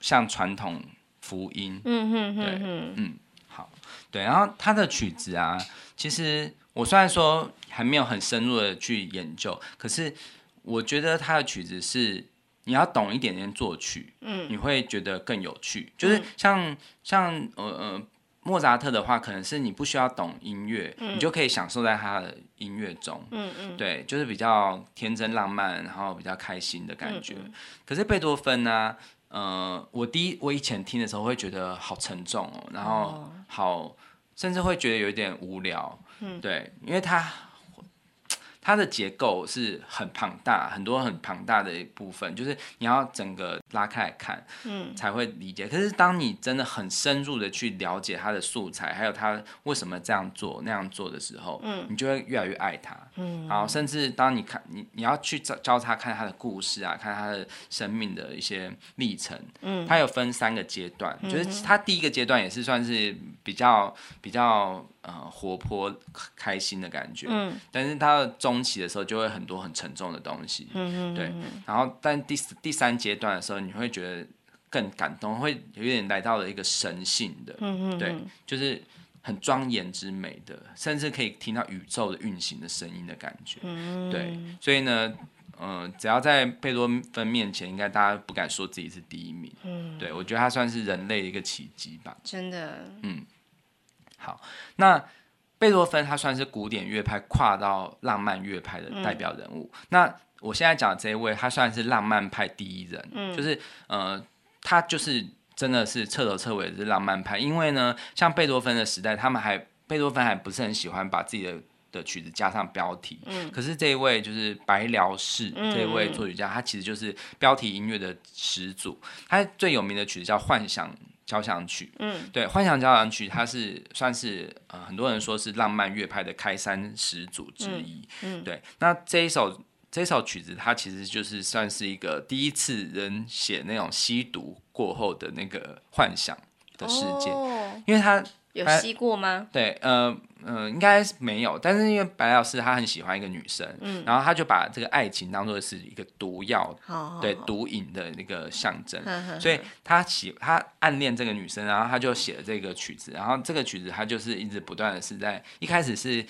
像传统福音，嗯哼哼哼对，嗯，好，对，然后他的曲子啊，其实我虽然说还没有很深入的去研究，可是我觉得他的曲子是。你要懂一点点作曲，嗯，你会觉得更有趣。就是像、嗯、像呃呃莫扎特的话，可能是你不需要懂音乐，嗯、你就可以享受在他的音乐中，嗯嗯，对，就是比较天真浪漫，然后比较开心的感觉。可是贝多芬呢、啊，呃，我第一我以前听的时候会觉得好沉重哦，然后好、哦、甚至会觉得有点无聊，嗯，对，因为他。它的结构是很庞大，很多很庞大的一部分，就是你要整个拉开来看，嗯，才会理解。可是当你真的很深入的去了解它的素材，还有它为什么这样做那样做的时候，嗯，你就会越来越爱它，嗯，然后甚至当你看你你要去教教他看他的故事啊，看他的生命的一些历程，嗯，它有分三个阶段，就是它第一个阶段也是算是比较比较。呃，活泼开心的感觉，嗯，但是它的中期的时候就会很多很沉重的东西，嗯嗯对，然后但第第三阶段的时候，你会觉得更感动，会有点来到了一个神性的，嗯嗯对，就是很庄严之美的，甚至可以听到宇宙的运行的声音的感觉，嗯，对，所以呢，嗯、呃，只要在贝多芬面前，应该大家不敢说自己是第一名，嗯，对，我觉得他算是人类的一个奇迹吧，真的，嗯。好，那贝多芬他算是古典乐派跨到浪漫乐派的代表人物。嗯、那我现在讲的这一位，他算是浪漫派第一人，嗯、就是呃，他就是真的是彻头彻尾的是浪漫派。因为呢，像贝多芬的时代，他们还贝多芬还不是很喜欢把自己的的曲子加上标题。嗯、可是这一位就是白辽士、嗯、这一位作曲家，他其实就是标题音乐的始祖。他最有名的曲子叫《幻想》。交响曲，嗯，对，幻想交响曲，它是算是呃，很多人说是浪漫乐派的开山始祖之一，嗯，嗯对。那这一首这一首曲子，它其实就是算是一个第一次人写那种吸毒过后的那个幻想的世界，哦、因为他有吸过吗？对，呃，嗯、呃，应该是没有，但是因为白老师他很喜欢一个女生，嗯，然后他就把这个爱情当做是一个毒药，对，毒瘾的那个象征，所以他喜他暗恋这个女生，然后他就写了这个曲子，然后这个曲子他就是一直不断的是在一开始是。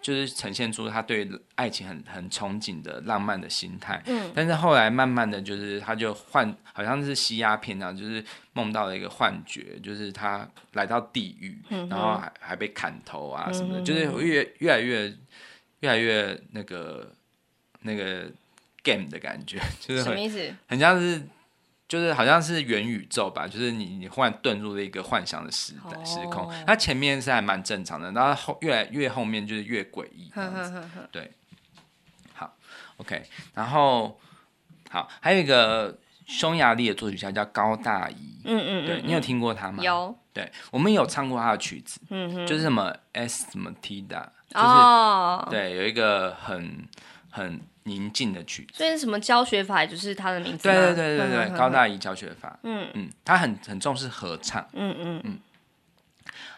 就是呈现出他对爱情很很憧憬的浪漫的心态，嗯，但是后来慢慢的就是他就幻，好像是吸鸦片啊，就是梦到了一个幻觉，就是他来到地狱，嗯、然后还还被砍头啊什么的，嗯、就是越越来越越来越那个那个 game 的感觉，就是很什么意思？很像是。就是好像是元宇宙吧，就是你你忽然遁入了一个幻想的时代、oh. 时空，它前面是还蛮正常的，然后后越来越后面就是越诡异这样子。对，好，OK，然后好，还有一个匈牙利的作曲家叫高大宜，嗯，嗯嗯，对你有听过他吗？有，对我们有唱过他的曲子，嗯哼就是什么 S 什么 T 的，就是、oh. 对，有一个很很。宁静的曲子，所以什么教学法就是他的名字。对对对对对，高大宜教学法。嗯嗯，他很很重视合唱。嗯嗯嗯。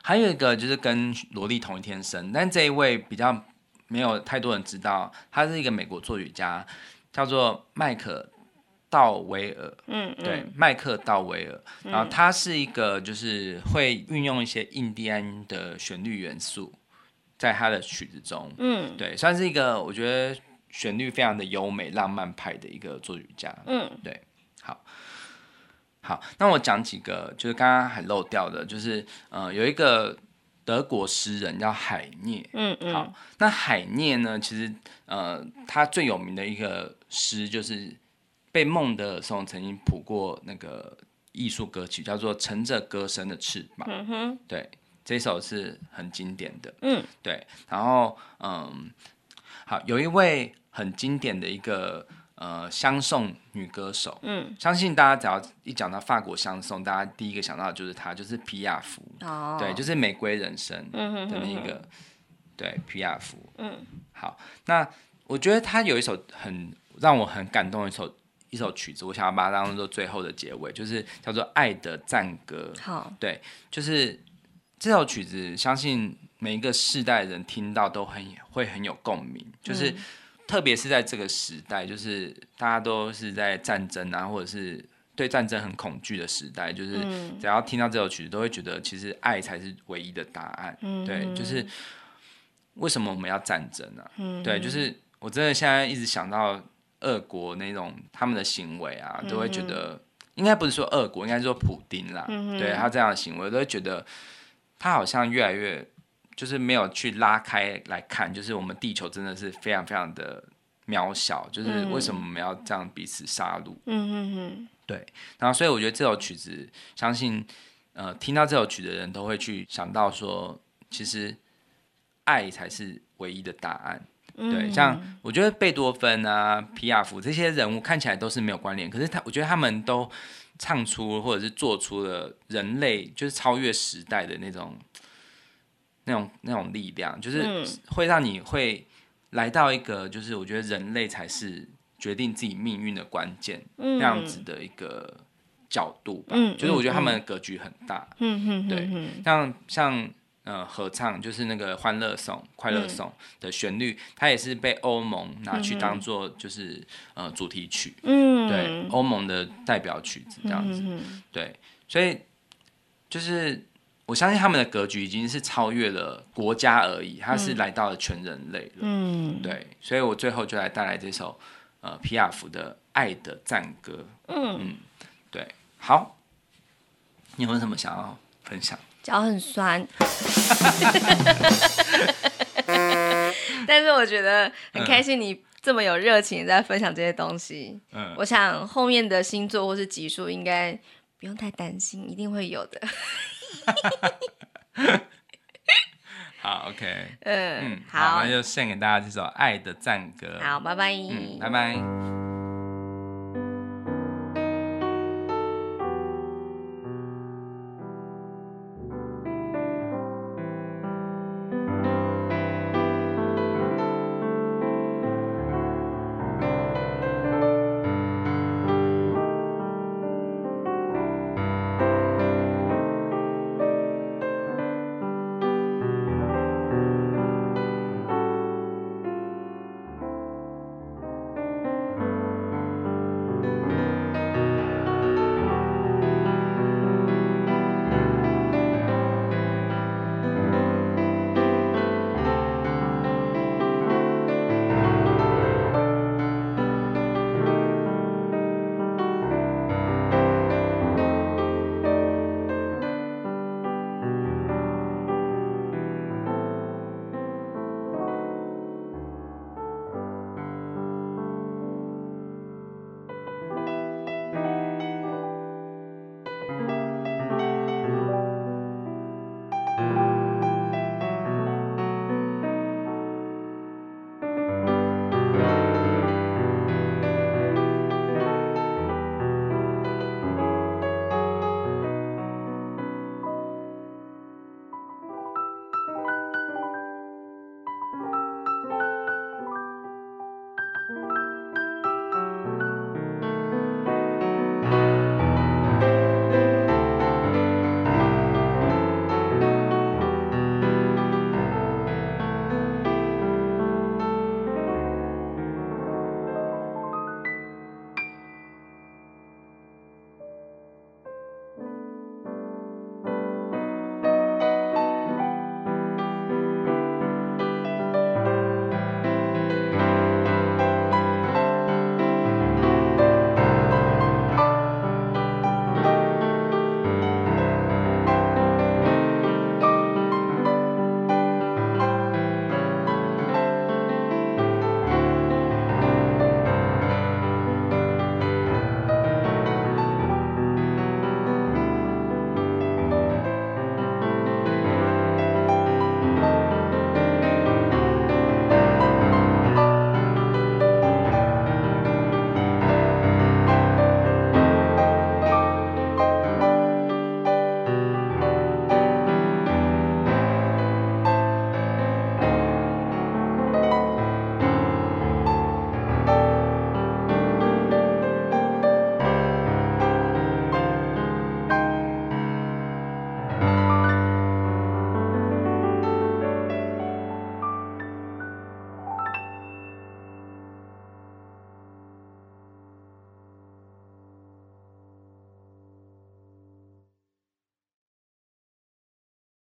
还有一个就是跟萝莉同一天生，但这一位比较没有太多人知道，他是一个美国作曲家，叫做麦克道维尔。嗯嗯。对，麦克道维尔。然后他是一个就是会运用一些印第安的旋律元素在他的曲子中。嗯。对，算是一个我觉得。旋律非常的优美、浪漫派的一个作曲家。嗯，对，好，好，那我讲几个，就是刚刚还漏掉的，就是呃，有一个德国诗人叫海涅。嗯嗯，好，那海涅呢，其实呃，他最有名的一个诗就是被孟德尔颂曾经谱过那个艺术歌曲，叫做《乘着歌声的翅膀》。嗯哼，对，这首是很经典的。嗯，对，然后嗯，好，有一位。很经典的一个呃相送女歌手，嗯，相信大家只要一讲到法国相送，大家第一个想到的就是她，就是皮亚夫，哦，对，就是《玫瑰人生》的那一个，对，皮亚夫，嗯，好，那我觉得他有一首很让我很感动的一首一首曲子，我想要把它当做最后的结尾，就是叫做《爱的赞歌》，好，对，就是这首曲子，相信每一个世代人听到都很会很有共鸣，就是。嗯特别是在这个时代，就是大家都是在战争啊，或者是对战争很恐惧的时代，就是只要听到这首曲子，都会觉得其实爱才是唯一的答案。嗯、对，就是为什么我们要战争呢、啊？嗯、对，就是我真的现在一直想到俄国那种他们的行为啊，都会觉得应该不是说俄国，应该是说普丁啦。嗯、对他这样的行为，都会觉得他好像越来越。就是没有去拉开来看，就是我们地球真的是非常非常的渺小，就是为什么我们要这样彼此杀戮？嗯嗯嗯，对。然后，所以我觉得这首曲子，相信呃听到这首曲的人都会去想到说，其实爱才是唯一的答案。嗯、对，像我觉得贝多芬啊、皮亚夫这些人物看起来都是没有关联，可是他，我觉得他们都唱出或者是做出了人类就是超越时代的那种。那种那种力量，就是会让你会来到一个，就是我觉得人类才是决定自己命运的关键，嗯、这样子的一个角度吧。嗯、就是我觉得他们的格局很大。嗯、对，像像呃合唱，就是那个《欢乐颂》《快乐颂》的旋律，它也是被欧盟拿去当做就是呃主题曲。嗯、对，欧盟的代表曲子这样子。对，所以就是。我相信他们的格局已经是超越了国家而已，他是来到了全人类了。嗯，对，所以我最后就来带来这首呃皮亚夫的《爱的赞歌》。嗯嗯，对，好，你有没有什么想要分享？脚很酸，但是我觉得很开心，你这么有热情在分享这些东西。嗯，我想后面的星座或是集数应该不用太担心，一定会有的。好，OK，嗯，嗯，好，那就献给大家这首《爱的赞歌》。好，拜拜，嗯，拜拜。